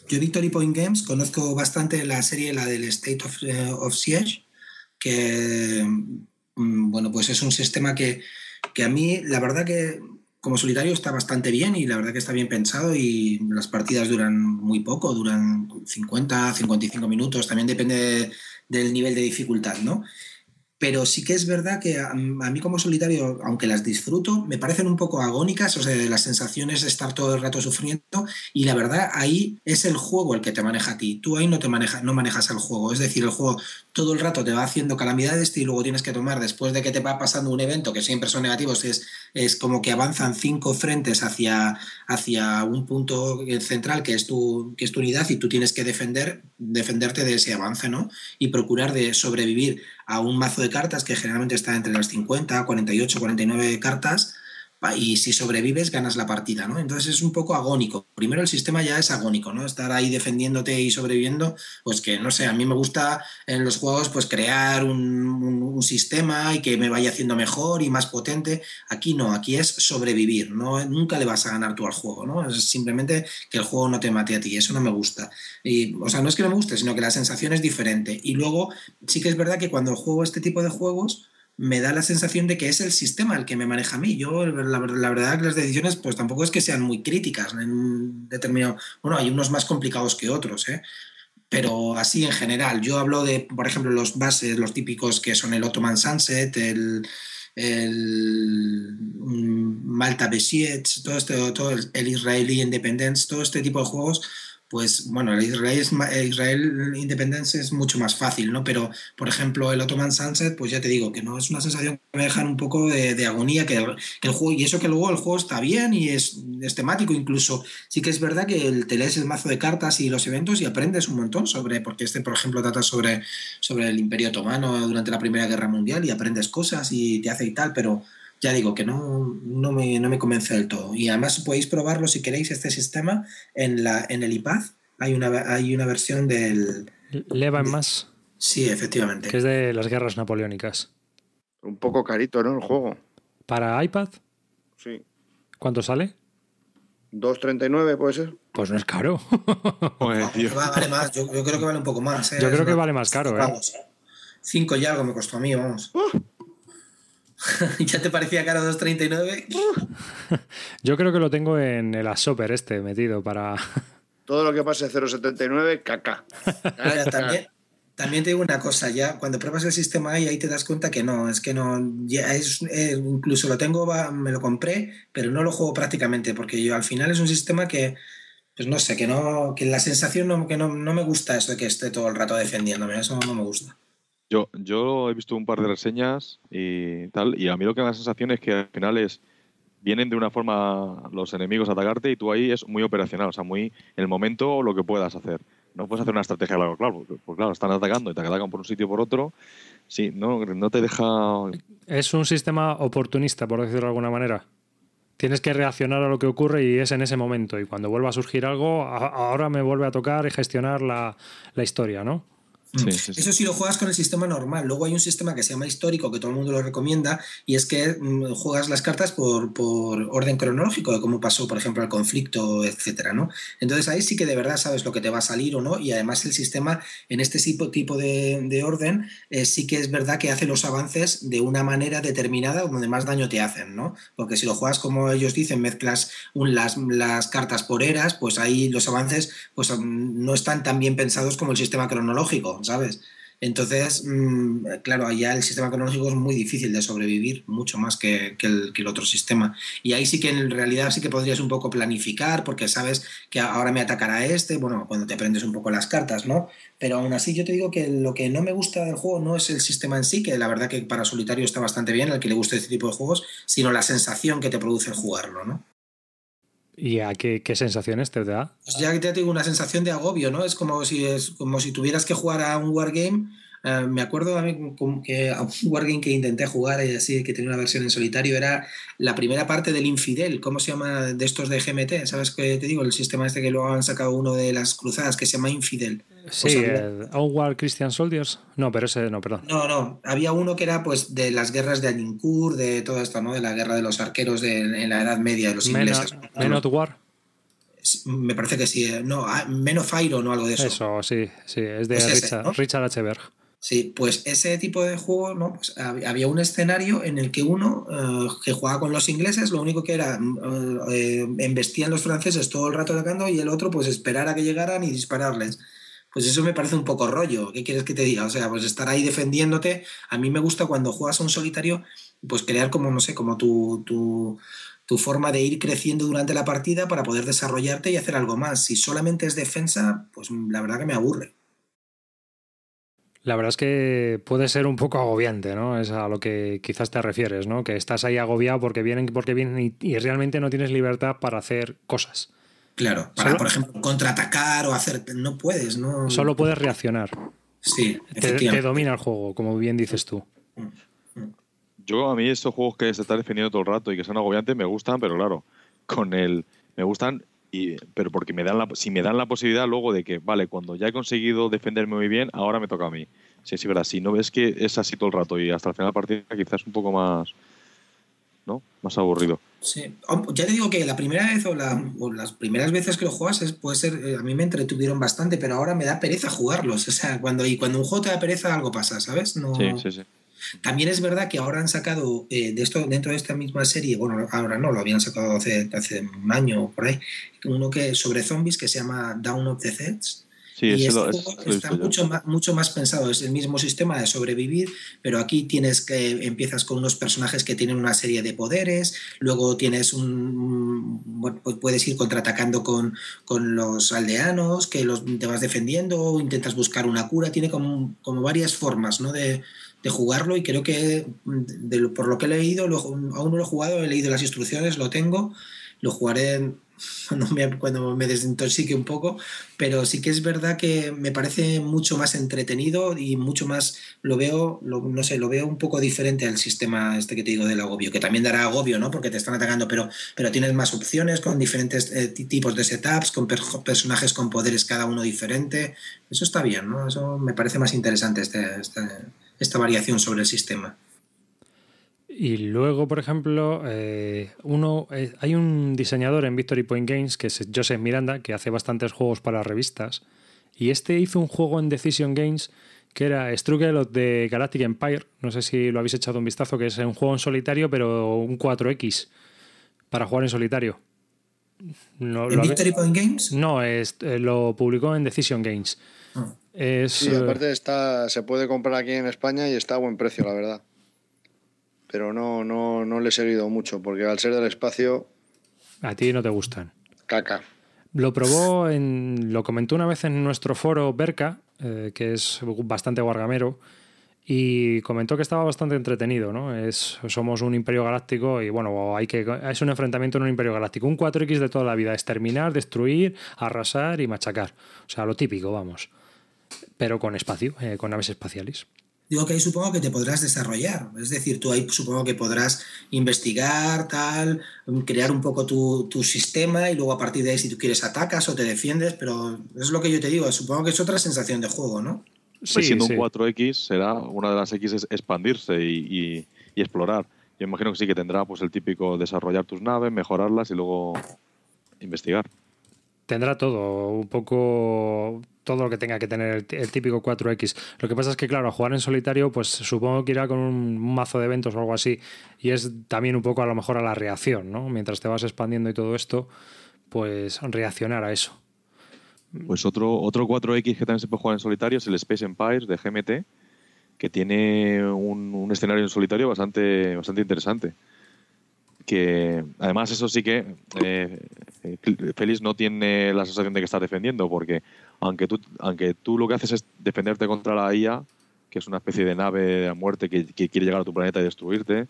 Yo Victory Point Games conozco bastante la serie, la del State of, eh, Siege, que mm, bueno, pues es un sistema que, que a mí, la verdad que como solitario está bastante bien y la verdad que está bien pensado y las partidas duran muy poco, duran 50, 55 minutos, también depende del nivel de dificultad, ¿no? Pero sí que es verdad que a, mí como solitario, aunque las disfruto, me parecen un poco agónicas, o sea, las sensaciones de estar todo el rato sufriendo y la verdad ahí es el juego el que te maneja a ti. Tú ahí no te no manejas el juego, es decir, el juego todo el rato te va haciendo calamidades y luego tienes que tomar después de que te va pasando un evento que siempre son negativos, es, es como que avanzan cinco frentes hacia, hacia un punto central que es, tu, que es tu unidad y tú tienes que defender, defenderte de ese avance, ¿no? Y procurar de sobrevivir a un mazo de cartas que generalmente está entre las 50, 48, 49 cartas y si sobrevives ganas la partida, ¿no? Entonces es un poco agónico. Primero el sistema ya es agónico, ¿no? Estar ahí defendiéndote y sobreviviendo, pues que no sé, a mí me gusta en los juegos pues crear un, sistema y que me vaya haciendo mejor y más potente. Aquí no, aquí es sobrevivir, ¿no? Nunca le vas a ganar tú al juego, ¿no? Es simplemente que el juego no te mate a ti, eso no me gusta. Y, o sea, no es que no me guste, sino que la sensación es diferente. Y luego sí que es verdad que cuando juego este tipo de juegos, me da la sensación de que es el sistema el que me maneja a mí. Yo, la, verdad que las decisiones, pues tampoco es que sean muy críticas en determinado. Bueno, hay unos más complicados que otros, ¿eh? Pero así en general, yo hablo de, por ejemplo, los bases, los típicos que son el Ottoman Sunset, el, mm, Malta Besiege, todo este, todo el, el Israeli Independence, todo este tipo de juegos pues bueno, el Israel, Israel Independence es mucho más fácil, ¿no? Pero, por ejemplo, el Ottoman Sunset, pues ya te digo que no es una sensación que me dejan un poco de, agonía, que el, juego, y eso que luego el juego está bien y es, temático incluso. Sí que es verdad que el, te lees el mazo de cartas y los eventos y aprendes un montón sobre, porque este, por ejemplo, trata sobre, sobre el Imperio Otomano durante la Primera Guerra Mundial y aprendes cosas y te hace y tal, pero ya digo que no, no, me, no me convence del todo. Y además podéis probarlo si queréis este sistema en, la, en el iPad. Hay una, hay una versión del... Leva en más. Sí, efectivamente. Que es de las guerras napoleónicas. Un poco carito, ¿no? El juego. ¿Para iPad? Sí. ¿Cuánto sale? 2.39 puede ser. Pues no es caro. vale más. Yo, creo que vale un poco más. ¿eh? Yo creo que vale más caro. ¿eh? Cinco y algo me costó a mí, vamos. ¡Uh! ¿Ya te parecía caro 2.39? Yo creo que lo tengo en el Asoper este metido para... Todo lo que pase 0.79, caca. también, también te digo una cosa, ya cuando pruebas el sistema ahí, ahí te das cuenta que no, es que no, ya es, eh, incluso lo tengo, me lo compré, pero no lo juego prácticamente, porque yo al final es un sistema que, pues no sé, que no, que la sensación no, que no, no me gusta eso de que esté todo el rato defendiéndome, eso no me gusta. Yo, yo he visto un par de reseñas y tal, y a mí lo que me da la sensación es que al final es vienen de una forma los enemigos a atacarte y tú ahí es muy operacional, o sea, muy en el momento lo que puedas hacer. No puedes hacer una estrategia largo, claro, porque, claro, están atacando y te atacan por un sitio o por otro. Sí, no, no te deja. Es un sistema oportunista, por decirlo de alguna manera. Tienes que reaccionar a lo que ocurre y es en ese momento. Y cuando vuelva a surgir algo, ahora me vuelve a tocar y gestionar la, la historia, ¿no? Mm. Eso sí lo juegas con el sistema normal. Luego hay un sistema que se llama histórico, que todo el mundo lo recomienda, y es que mm, juegas las cartas por, por, orden cronológico, de cómo pasó, por ejemplo, el conflicto, etcétera, ¿no? Entonces ahí sí que de verdad sabes lo que te va a salir o no, y además el sistema en este tipo, tipo de, de orden eh, sí que es verdad que hace los avances de una manera determinada donde más daño te hacen, ¿no? Porque si lo juegas como ellos dicen, mezclas un, las, las cartas por eras, pues ahí los avances pues, mm, no están tan bien pensados como el sistema cronológico. ¿Sabes? Entonces, mm, claro, allá el sistema cronológico es muy difícil de sobrevivir, mucho más que, el, otro sistema. Y ahí sí que en realidad sí que podrías un poco planificar, porque sabes que ahora me atacará este, bueno, cuando te aprendes un poco las cartas, ¿no? Pero aún así yo te digo que lo que no me gusta del juego no es el sistema en sí, que la verdad que para solitario está bastante bien, al que le guste este tipo de juegos, sino la sensación que te produce el jugarlo, ¿no? ¿Y a qué, sensaciones te da? Pues ya te tengo una sensación de agobio, ¿no? Es como si, es como si tuvieras que jugar a un wargame. Eh, me acuerdo a mí que a un wargame que intenté jugar y así, que tenía una versión en solitario, era la primera parte del Infidel. ¿Cómo se llama de estos de GMT? ¿Sabes qué te digo? El sistema este que luego han sacado uno de las cruzadas que se llama Infidel. Sí, el Christian Soldiers. No, pero ese no, perdón. No, no. Había uno que era pues de las guerras de Agincourt, de todo esto, ¿no? De la guerra de los arqueros de, en la Edad Media de los ingleses. Men of War. Me parece que sí. Eh, no, ah, Men of Iron o algo de eso. Eso, sí, sí. Es de Richard, Richard H. Berg. Sí, pues ese tipo de juego, ¿no? Pues había un escenario en el que uno eh, que jugaba con los ingleses, lo único que era, eh, embestían los franceses todo el rato atacando y el otro pues esperar a que llegaran y dispararles pues eso me parece un poco rollo. ¿Qué quieres que te diga? O sea, pues estar ahí defendiéndote. A mí me gusta cuando juegas a un solitario, pues crear como, no sé, como tu, tu, tu, forma de ir creciendo durante la partida para poder desarrollarte y hacer algo más. Si solamente es defensa, pues la verdad que me aburre. La verdad es que puede ser un poco agobiante, ¿no? Es a lo que quizás te refieres, ¿no? Que estás ahí agobiado porque vienen, porque vienen y realmente no tienes libertad para hacer cosas. Claro, para, por ejemplo, contraatacar o hacer. No puedes, ¿no? Solo puedes reaccionar. Sí, te, te, domina el juego, como bien dices tú. Yo a mí estos juegos que se están defendiendo todo el rato y que son agobiantes me gustan, pero claro, con el me gustan y pero porque me dan la si me dan la posibilidad luego de que vale, cuando ya he conseguido defenderme muy bien, ahora me toca a mí. Sí, sí, verdad, si no ves que es así todo el rato y hasta el final de la partida quizás un poco más ¿no? Más aburrido. Sí, ya te digo que la primera vez o, las primeras veces que lo juegas es, puede ser, eh, a mí me entretuvieron bastante, pero ahora me da pereza jugarlos. O sea, cuando, y cuando un juego te da pereza, algo pasa, ¿sabes? No, sí, sí, sí. También es verdad que ahora han sacado eh, de esto dentro de esta misma serie, bueno, ahora no, lo habían sacado hace, hace un año o por ahí, uno que sobre zombies que se llama Down of the Deads y este está mucho más, mucho más pensado, es el mismo sistema de sobrevivir, pero aquí tienes que empiezas con unos personajes que tienen una serie de poderes, luego tienes un pues puedes ir contraatacando con, con los aldeanos, que los te vas defendiendo, intentas buscar una cura, tiene como, como varias formas ¿no? de, de jugarlo y creo que por lo que he leído, aún no lo he jugado, he leído las instrucciones, lo tengo, lo jugaré cuando me, cuando me desintoxique un poco, pero sí que es verdad que me parece mucho más entretenido y mucho más, lo veo, no sé, lo veo un poco diferente al sistema este que te digo del agobio, que también dará agobio, ¿no? Porque te están atacando, pero, pero tienes más opciones con diferentes eh, tipos de setups, con personajes con poderes cada uno diferente. Eso está bien, ¿no? Eso me parece más interesante este, este, esta variación sobre el sistema. Y luego, por ejemplo, eh, uno eh, hay un diseñador en Victory Point Games que es Joseph Miranda, que hace bastantes juegos para revistas. Y este hizo un juego en Decision Games que era Struggle de Galactic Empire. No sé si lo habéis echado un vistazo, que es un juego en solitario, pero un 4X para jugar en solitario. No, ¿En Victory Point Games? No, es, eh, lo publicó en Decision Games. Sí, aparte está, se puede comprar aquí en España y está a buen precio, la verdad pero no, no, no le he seguido mucho, porque al ser del espacio... A ti no te gustan. Caca. Lo probó, en, lo comentó una vez en nuestro foro Berka, eh, que es bastante guargamero, y comentó que estaba bastante entretenido, ¿no? Es, somos un imperio galáctico y bueno, hay que, es un enfrentamiento en un imperio galáctico. Un 4X de toda la vida, exterminar, destruir, arrasar y machacar. O sea, lo típico, vamos. Pero con espacio, eh, con naves espaciales. Digo que ahí supongo que te podrás desarrollar. Es decir, tú ahí supongo que podrás investigar, tal, crear un poco tu, sistema y luego a partir de ahí si tú quieres atacas o te defiendes, pero es lo que yo te digo, supongo que es otra sensación de juego, ¿no? Pues siendo un 4X será una de las X es expandirse y, y, explorar. Yo imagino que sí que tendrá pues el típico desarrollar tus naves, mejorarlas y luego investigar. Tendrá todo, un poco todo lo que tenga que tener el, típico 4X. Lo que pasa es que, claro, a jugar en solitario, pues supongo que irá con un mazo de eventos o algo así. Y es también un poco a lo mejor a la reacción, ¿no? Mientras te vas expandiendo y todo esto, pues reaccionar a eso. Pues otro, otro 4X que también se puede jugar en solitario es el Space Empires de GMT, que tiene un, escenario en solitario bastante, bastante interesante que además eso sí que eh, Félix no tiene la sensación de que estás defendiendo, porque aunque tú, aunque tú lo que haces es defenderte contra la IA, que es una especie de nave de muerte que, quiere llegar a tu planeta y destruirte,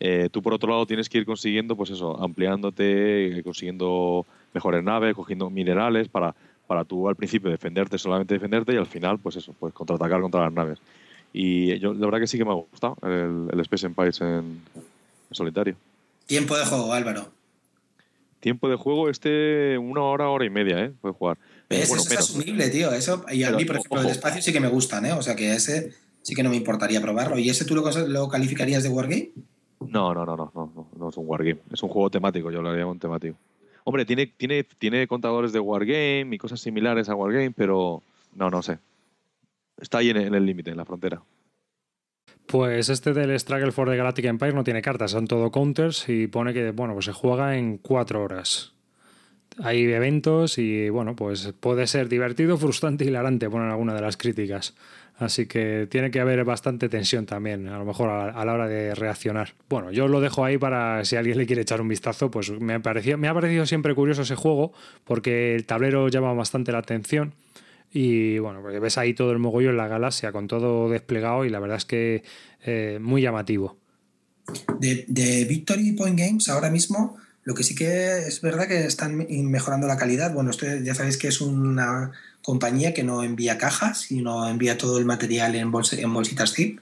eh, tú por otro lado tienes que ir consiguiendo, pues eso, ampliándote, consiguiendo mejores naves, cogiendo minerales para, para tú al principio defenderte, solamente defenderte y al final, pues eso, pues contraatacar contra las naves. Y yo la verdad que sí que me ha gustado el, Space Empires en solitario. Tiempo de juego, Álvaro. Tiempo de juego, este, una hora, hora y media, ¿eh? Puede jugar. Eh, eso es asumible, tío. Eso, y a mí, por ejemplo, el espacio sí que me gustan, ¿eh? O sea que ese sí que no me importaría probarlo. ¿Y ese tú lo, lo calificarías de Wargame? No, no, no, no, no, no, es un Wargame. Es un juego temático, yo lo llamo un temático. Hombre, tiene, tiene, tiene contadores de Wargame y cosas similares a Wargame, pero no, no sé. Está ahí en el límite, en la frontera. Pues este del Struggle for the Galactic Empire no tiene cartas, son todo counters y pone que bueno, pues se juega en cuatro horas. Hay eventos y bueno, pues puede ser divertido, frustrante hilarante, ponen alguna de las críticas. Así que tiene que haber bastante tensión también, a lo mejor a, la hora de reaccionar. Bueno, yo lo dejo ahí para si alguien le quiere echar un vistazo, pues me, me ha parecido siempre curioso ese juego porque el tablero llama bastante la atención y bueno, porque ves ahí todo el mogollo en la galaxia con todo desplegado y la verdad es que eh, muy llamativo. De, Victory Point Games ahora mismo, lo que sí que es verdad que están mejorando la calidad. Bueno, esto ya sabéis que es una compañía que no envía cajas, sino envía todo el material en, en bolsitas zip.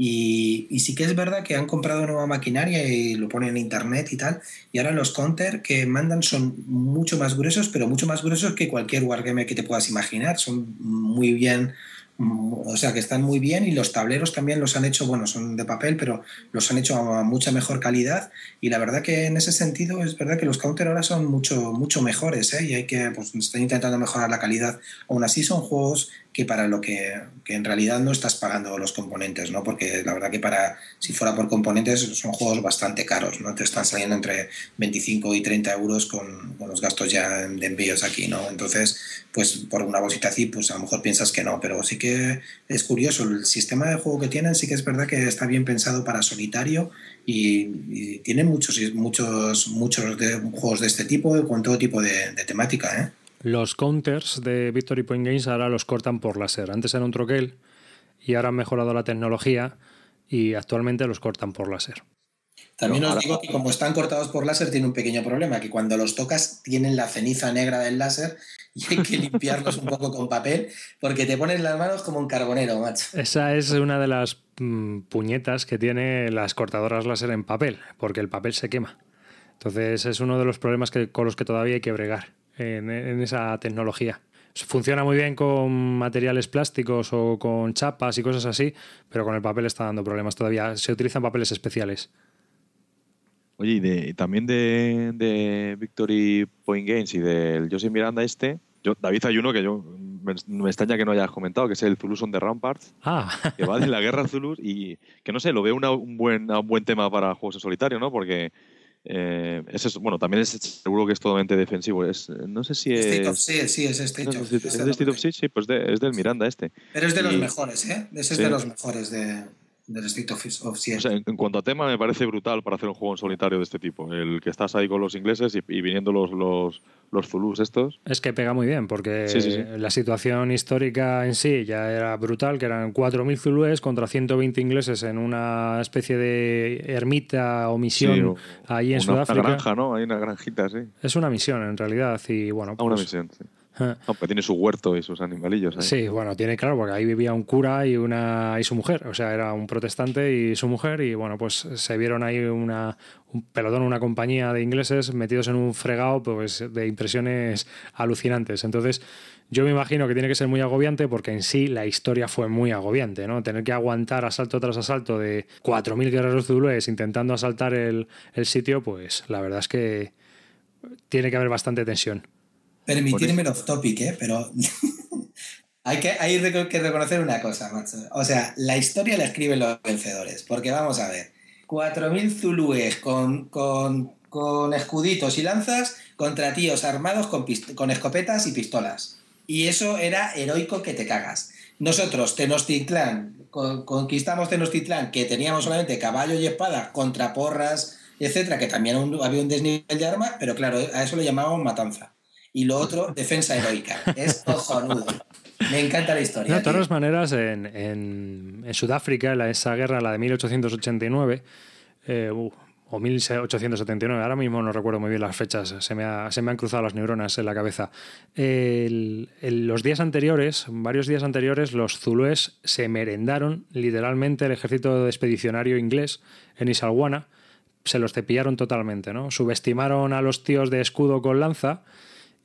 Y, y, sí que es verdad que han comprado nueva maquinaria y lo ponen en internet y tal. Y ahora los counter que mandan son mucho más gruesos, pero mucho más gruesos que cualquier wargame que te puedas imaginar. Son muy bien o sea que están muy bien y los tableros también los han hecho, bueno, son de papel, pero los han hecho a mucha mejor calidad y la verdad que en ese sentido es verdad que los counter ahora son mucho, mucho mejores ¿eh? y hay que, pues están intentando mejorar la calidad. Aún así son juegos que para lo que, que, en realidad no estás pagando los componentes, ¿no? Porque la verdad que para, si fuera por componentes, son juegos bastante caros, ¿no? Te están saliendo entre 25 y 30 euros con, con los gastos ya de envíos aquí, ¿no? Entonces, pues por una bolsita así, pues a lo mejor piensas que no, pero sí que es curioso, el sistema de juego que tienen sí que es verdad que está bien pensado para solitario y, y tienen muchos, muchos, muchos de, juegos de este tipo, con todo tipo de, de temática, ¿eh? Los counters de Victory Point Games ahora los cortan por láser. Antes era un troquel y ahora han mejorado la tecnología y actualmente los cortan por láser. También os digo que como están cortados por láser tiene un pequeño problema, que cuando los tocas tienen la ceniza negra del láser y hay que limpiarlos un poco con papel porque te ponen las manos como un carbonero, macho. Esa es una de las mm, puñetas que tiene las cortadoras láser en papel, porque el papel se quema. Entonces es uno de los problemas que, con los que todavía hay que bregar en, en esa tecnología. Funciona muy bien con materiales plásticos o con chapas y cosas así, pero con el papel está dando problemas todavía. Se utilizan papeles especiales. Oye, y, de, y también de, de, Victory Point Games y del José Miranda este, yo, David hay uno que yo me, me, extraña que no hayas comentado, que es el Zulus on the Ramparts, ah. que va de la guerra Zulus y que no sé, lo veo una, un, buen, un buen tema para juegos en solitario, ¿no? Porque eh, es eso, bueno, también es seguro que es totalmente defensivo. Es, no sé si es. State of Siege, sí, es State no, of ¿Es de State of Siege? Sí, pues de, es del Miranda este. Pero es de los Y- mejores, ¿eh? Ese es Sí. de los mejores de, del State of, of Siege. O sea, en, en cuanto a tema, me parece brutal para hacer un juego en solitario de este tipo. El que estás ahí con los ingleses y, y viniendo los, los, los Zulus estos. Es que pega muy bien, porque Sí, sí, sí. la situación histórica en sí ya era brutal, que eran 4.000 zulúes contra 120 ingleses en una especie de ermita o misión Sí, o- ahí en una, una Sudáfrica. granja, ¿no? Hay una granjita, sí. Es una misión en realidad y bueno, Ah, una pues, misión, sí. Aunque tiene su huerto y sus animalillos ahí. Sí, bueno, tiene claro, porque ahí vivía un cura y una y su mujer, o sea, era un protestante y su mujer, y bueno, pues se vieron ahí una, un pelotón, una compañía de ingleses metidos en un fregado pues, de impresiones alucinantes. Entonces, yo me imagino que tiene que ser muy agobiante porque en sí la historia fue muy agobiante, ¿no? Tener que aguantar asalto tras asalto de 4.000 guerreros zulúes intentando asaltar el, el sitio, pues la verdad es que tiene que haber bastante tensión. Permitirme el off topic, ¿eh? Pero hay, que, hay que reconocer una cosa, macho. O sea, la historia la escriben los vencedores. Porque vamos a ver, 4.000 zulúes con, con, con escuditos y lanzas contra tíos armados con, con escopetas y pistolas. Y eso era heroico que te cagas. Nosotros, Tenochtitlán, con- conquistamos Tenochtitlán, que teníamos solamente caballo y espada contra porras, etcétera, que también había un desnivel de armas, pero claro, a eso le llamábamos matanza. Y lo otro, defensa heroica. Es cojonudo. Me encanta la historia. No, de todas maneras, en, en- en Sudáfrica, la, esa guerra, la de 1889, eh, uh, o 1879, ahora mismo no recuerdo muy bien las fechas, se me, ha- se me han cruzado las neuronas en la cabeza. El- el- los días anteriores, varios días anteriores, los zulúes se merendaron literalmente el ejército expedicionario inglés en Isalguana, se los cepillaron totalmente, ¿no? Subestimaron a los tíos de escudo con lanza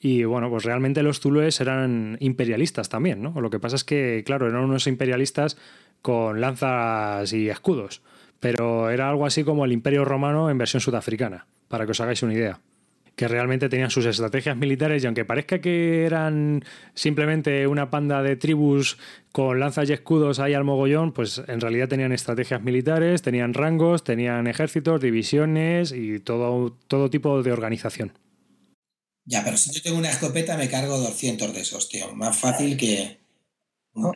y bueno, pues realmente los zulúes eran imperialistas también, ¿no? Lo que pasa es que, claro, eran unos imperialistas con lanzas y escudos, pero era algo así como el imperio romano en versión sudafricana, para que os hagáis una idea. Que realmente tenían sus estrategias militares y aunque parezca que eran simplemente una panda de tribus con lanzas y escudos ahí al mogollón, pues en realidad tenían estrategias militares, tenían rangos, tenían ejércitos, divisiones y todo, todo tipo de organización. Ya, pero si yo tengo una escopeta me cargo 200 de esos, tío. Más fácil que... ¿no?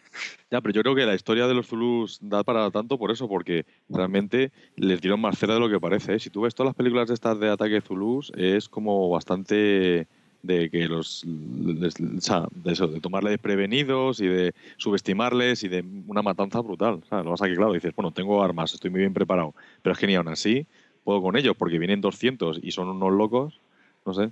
Ya, pero yo creo que la historia de los Zulus da para tanto por eso, porque realmente les dieron más cera de lo que parece. ¿eh? Si tú ves todas las películas de estas de ataque Zulus, es como bastante de que los o sea, de eso, de tomarles desprevenidos y de subestimarles y de una matanza brutal. ¿sabes? Lo que pasa es que, claro, dices, bueno, tengo armas, estoy muy bien preparado, pero es que ni aún así puedo con ellos, porque vienen 200 y son unos locos, no sé.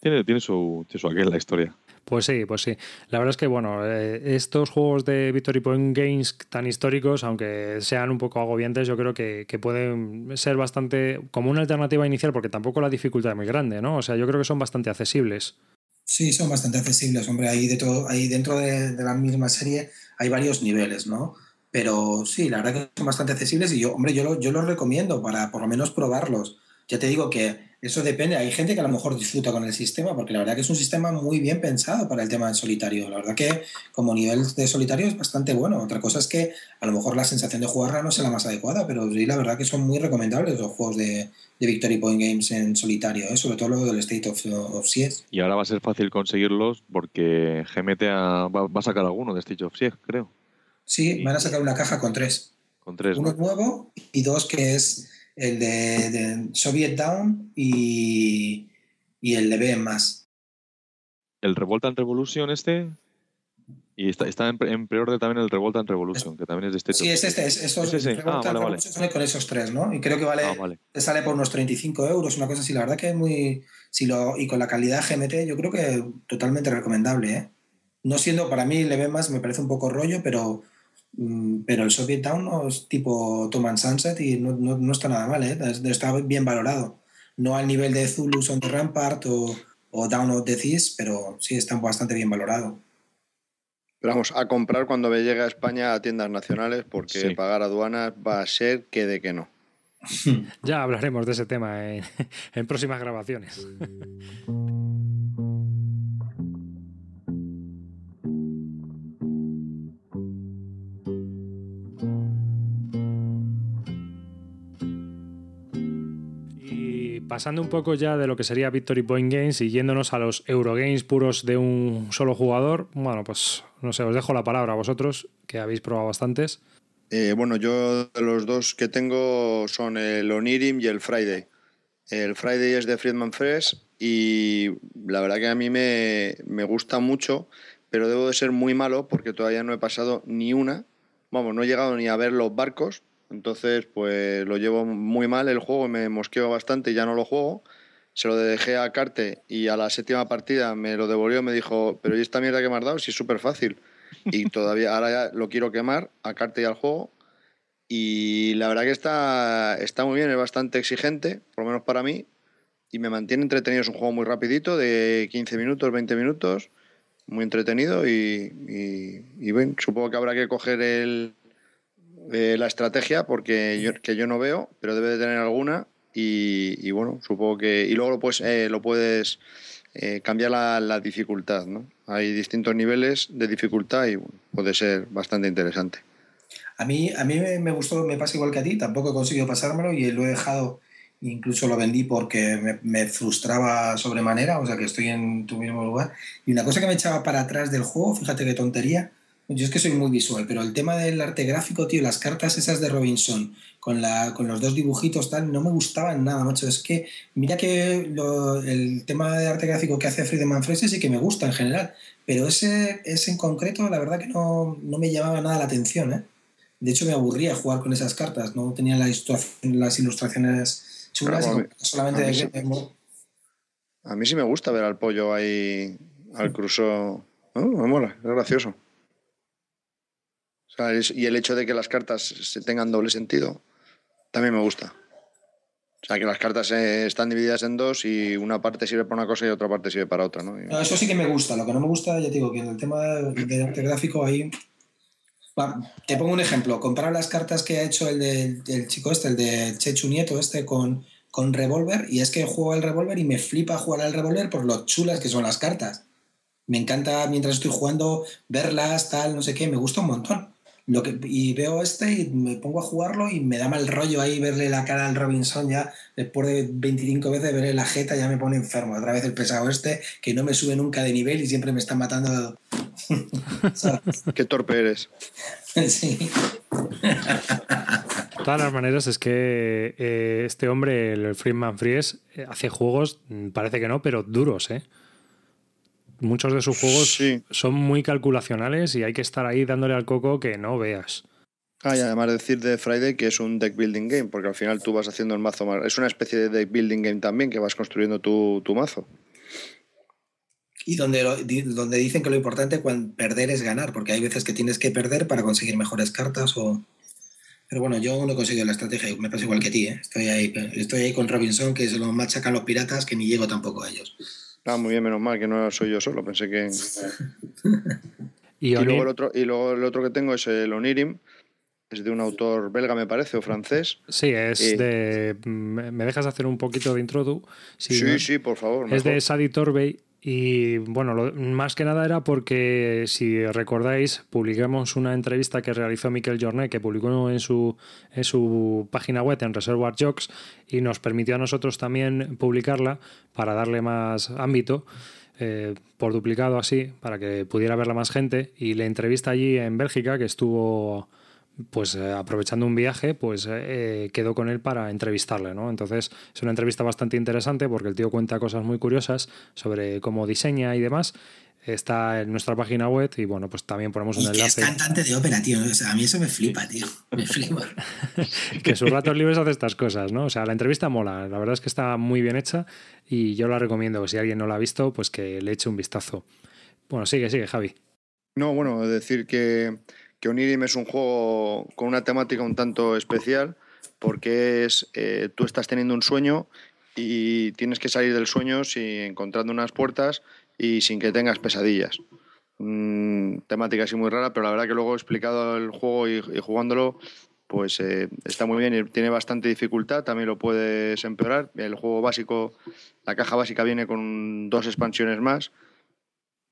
Tiene, tiene su, tiene su aquel la historia. Pues sí, pues sí. La verdad es que, bueno, eh, estos juegos de Victory Point Games tan históricos, aunque sean un poco agobiantes, yo creo que, que, pueden ser bastante como una alternativa inicial, porque tampoco la dificultad es muy grande, ¿no? O sea, yo creo que son bastante accesibles. Sí, son bastante accesibles, hombre. Ahí, de todo, ahí dentro de, de la misma serie hay varios niveles, ¿no? Pero sí, la verdad que son bastante accesibles y yo, hombre, yo, lo, yo los recomiendo para por lo menos probarlos. Ya te digo que eso depende. Hay gente que a lo mejor disfruta con el sistema, porque la verdad que es un sistema muy bien pensado para el tema del solitario. La verdad que como nivel de solitario es bastante bueno. Otra cosa es que a lo mejor la sensación de jugarla no sea la más adecuada, pero sí, la verdad que son muy recomendables los juegos de, de Victory Point Games en solitario, ¿eh? sobre todo lo del State of, of Siege. Y ahora va a ser fácil conseguirlos porque GMT va, va, a sacar alguno de State of Siege, creo. Sí, van a sacar una caja con tres. Con tres. Uno ¿no? nuevo y dos que es el de, de Soviet Down y, y, el de más. El Revolt and Revolution este. Y está, está en, en pre-order también el Revolt and Revolution, que también es de este. Sí, es este. Es, esos, ¿Es ese? Ah, and vale, vale. Con esos tres, ¿no? Y creo que vale, Ah, vale. te sale por unos 35 euros, una cosa así. La verdad que es muy. Si lo, y con la calidad GMT, yo creo que totalmente recomendable, ¿eh? No siendo, para mí, el más me parece un poco rollo, pero pero el Soviet Town no es tipo Tom and Sunset y no, no, no está nada mal, ¿eh? está bien valorado. No al nivel de Zulus on the Rampart o, o Down of the Seas, pero sí está bastante bien valorado. Pero vamos, a comprar cuando me llegue a España a tiendas nacionales, porque Sí. pagar aduanas va a ser que de que no. Ya hablaremos de ese tema en, en próximas grabaciones. pasando un poco ya de lo que sería Victory Point Games y yéndonos a los Eurogames puros de un solo jugador, bueno, pues no sé, os dejo la palabra a vosotros, que habéis probado bastantes. Eh, bueno, yo de los dos que tengo son el Onirim y el Friday. El Friday es de Friedman Fresh y la verdad que a mí me, me gusta mucho, pero debo de ser muy malo porque todavía no he pasado ni una. Vamos, no he llegado ni a ver los barcos, entonces pues lo llevo muy mal el juego, me mosqueo bastante y ya no lo juego. Se lo dejé a Carte y a la séptima partida me lo devolvió, me dijo, pero ¿y esta mierda que me has dado? Si es súper fácil. Y todavía, ahora ya lo quiero quemar a Carte y al juego. Y la verdad que está, está muy bien, es bastante exigente, por lo menos para mí. Y me mantiene entretenido, es un juego muy rapidito, de 15 minutos, 20 minutos, muy entretenido y, y, y bueno, supongo que habrá que coger el, eh, la estrategia porque yo, que yo no veo, pero debe de tener alguna y, y bueno, supongo que... Y luego lo puedes, eh, lo puedes eh, cambiar la, la, dificultad, ¿no? Hay distintos niveles de dificultad y bueno, puede ser bastante interesante. A mí, a mí me, gustó, me pasa igual que a ti, tampoco he conseguido pasármelo y lo he dejado, incluso lo vendí porque me, me, frustraba sobremanera, o sea que estoy en tu mismo lugar. Y una cosa que me echaba para atrás del juego, fíjate qué tontería, yo es que soy muy visual, pero el tema del arte gráfico, tío, las cartas esas de Robinson, con, la, con los dos dibujitos, tal, no me gustaban nada, macho. Es que, mira que lo, el tema de arte gráfico que hace Friedemann Frese sí que me gusta en general, pero ese, ese en concreto, la verdad que no, no me llamaba nada la atención, ¿eh? De hecho, me aburría jugar con esas cartas, no tenía la las ilustraciones chulas Claro, solamente a mí de- sí. A mí sí me gusta ver al pollo ahí, al cruzo. me mola, es gracioso. Y el hecho de que las cartas se tengan doble sentido también me gusta. O sea, que las cartas eh, están divididas en dos y una parte sirve para una cosa y otra parte sirve para otra, ¿no? No, eso sí que me gusta. Lo que no me gusta, ya digo, que en el tema del arte gráfico ahí. Te pongo un ejemplo. Comprar las cartas que ha hecho el del, chico este, el de Chechu Nieto, este con, con revólver, y es que juego al revólver y me flipa jugar al revólver por lo chulas que son las cartas. Me encanta mientras estoy jugando verlas, tal, no sé qué, me gusta un montón. Lo que, y veo este y me pongo a jugarlo y me da mal rollo ahí verle la cara al Robinson ya después de 25 veces verle la jeta ya me pone enfermo. Otra vez el pesado este que no me sube nunca de nivel y siempre me está matando. Qué torpe eres. sí. De todas las maneras, es que eh, este hombre, el Friedman Fries, eh, hace juegos, mm, parece que no, pero duros, ¿eh? Muchos de sus juegos Sí. son muy calculacionales y hay que estar ahí dándole al coco que no veas. Ah, y además decir de Friday que es un deck building game, porque al final tú vas haciendo el mazo más. Es una especie de deck building game también, que vas construyendo tu, tu mazo. Y donde, donde dicen que lo importante cuando perder es ganar, porque hay veces que tienes que perder para conseguir mejores cartas o... Pero bueno, yo no he conseguido la estrategia, me pasa igual que ti, ¿eh? estoy, ahí, estoy ahí con Robinson, que se lo machacan los piratas, que ni llego tampoco a ellos. Ah, muy bien, menos mal que no soy yo solo, pensé que... y, luego el otro, y luego el otro que tengo es el Onirim, es de un autor belga, me parece, o francés. Sí, es de... ¿Me dejas hacer un poquito de introdu? Sí, sí, por favor. Es de Sadi Torbey y bueno, más que nada era porque, si recordáis, publicamos una entrevista que realizó Miquel Jornet, que publicó en su, en su página web en Reservoir Jokes, y nos permitió a nosotros también publicarla para darle más ámbito. Eh, por duplicado así, para que pudiera verla más gente. Y la entrevista allí en Bélgica, que estuvo pues eh, aprovechando un viaje, pues eh, eh, quedó con él para entrevistarle, ¿no? Entonces es una entrevista bastante interesante porque el tío cuenta cosas muy curiosas sobre cómo diseña y demás. Está en nuestra página web y bueno, pues también ponemos un enlace. es cantante de ópera, tío. a mí eso me flipa, tío. Me flipa. que sus ratos libres hace estas cosas, ¿no? O sea, la entrevista mola. La verdad es que está muy bien hecha y yo la recomiendo. Si alguien no la ha visto, pues que le eche un vistazo. Bueno, sigue, sigue, Javi. No, bueno, decir que que Onirim es un juego con una temática un tanto especial porque es eh, tú estás teniendo un sueño y tienes que salir del sueño sin encontrando unas puertas y sin que tengas pesadillas. temática así muy rara, pero la verdad que luego he explicado el juego y, jugándolo, pues eh, está muy bien y tiene bastante dificultad, también lo puedes empeorar. El juego básico, la caja básica viene con dos expansiones más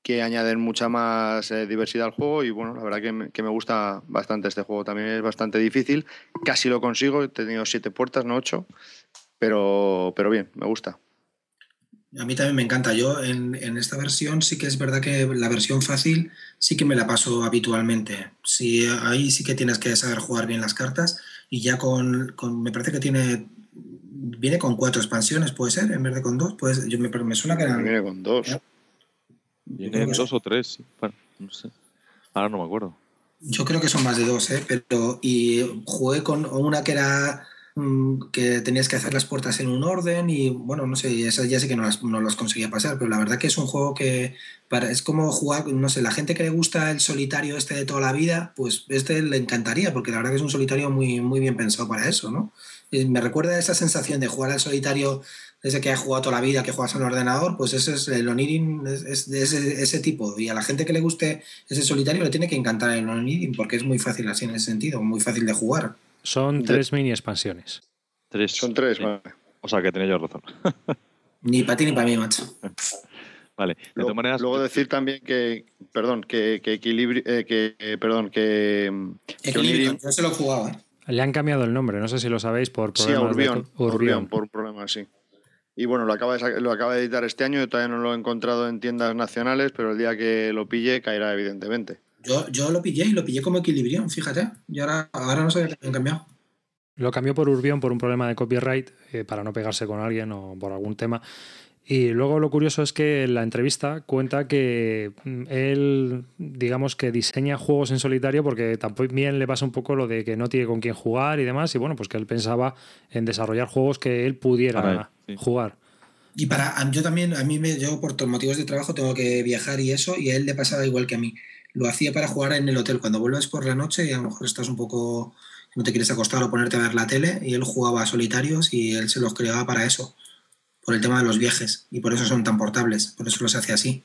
que añaden mucha más eh, diversidad al juego y bueno, la verdad que me, que me, gusta bastante este juego. También es bastante difícil, casi lo consigo, he tenido siete puertas, no ocho, pero, pero bien, me gusta. A mí también me encanta. Yo en, en, esta versión sí que es verdad que la versión fácil sí que me la paso habitualmente. Sí, ahí sí que tienes que saber jugar bien las cartas y ya con, con me parece que tiene viene con cuatro expansiones, puede ser, en vez de con dos. Pues yo me, me suena que eran. Viene con dos. ¿Eh? Tiene dos o tres, bueno, no sé. Ahora no me acuerdo. Yo creo que son más de dos, ¿eh? Pero, y jugué con una que era mm, que tenías que hacer las puertas en un orden y bueno, no sé, esas ya sé que no las, no las conseguía pasar, pero la verdad que es un juego que para, es como jugar, no sé, la gente que le gusta el solitario este de toda la vida, pues este le encantaría, porque la verdad que es un solitario muy, muy bien pensado para eso, ¿no? me recuerda esa sensación de jugar al solitario desde que ha jugado toda la vida, que juegas en un ordenador, pues ese es el Onirin, es, de ese, tipo. Y a la gente que le guste ese solitario le tiene que encantar el Onirin, porque es muy fácil así en ese sentido, muy fácil de jugar. Son tres mini expansiones. Tres. Son tres, vale. O sea que tenéis yo razón. ni para ti ni para mí, macho. Vale, de luego, todas maneras. Luego decir también que, perdón, que, que equilibrio, eh, que, perdón, que. Equilibrio, yo se lo he jugado, ¿eh? Le han cambiado el nombre, no sé si lo sabéis por problemas sí, Urbión, de... Urbión. por un problema, sí. Y bueno, lo acaba, de, lo acaba de editar este año, yo todavía no lo he encontrado en tiendas nacionales, pero el día que lo pille caerá evidentemente. Yo, yo lo pillé y lo pillé como Equilibrión, fíjate. Y ahora, ahora no sé qué han cambiado. Lo cambió por Urbión por un problema de copyright, eh, para no pegarse con alguien o por algún tema. Y luego lo curioso es que en la entrevista cuenta que mm, él, digamos que diseña juegos en solitario porque también le pasa un poco lo de que no tiene con quién jugar y demás. Y bueno, pues que él pensaba en desarrollar juegos que él pudiera jugar. Y para yo también, a mí me, yo por motivos de trabajo tengo que viajar y eso, y a él le pasaba igual que a mí. Lo hacía para jugar en el hotel cuando vuelves por la noche y a lo mejor estás un poco, no te quieres acostar o ponerte a ver la tele, y él jugaba solitarios y él se los creaba para eso por el tema de los viajes y por eso son tan portables, por eso los hace así.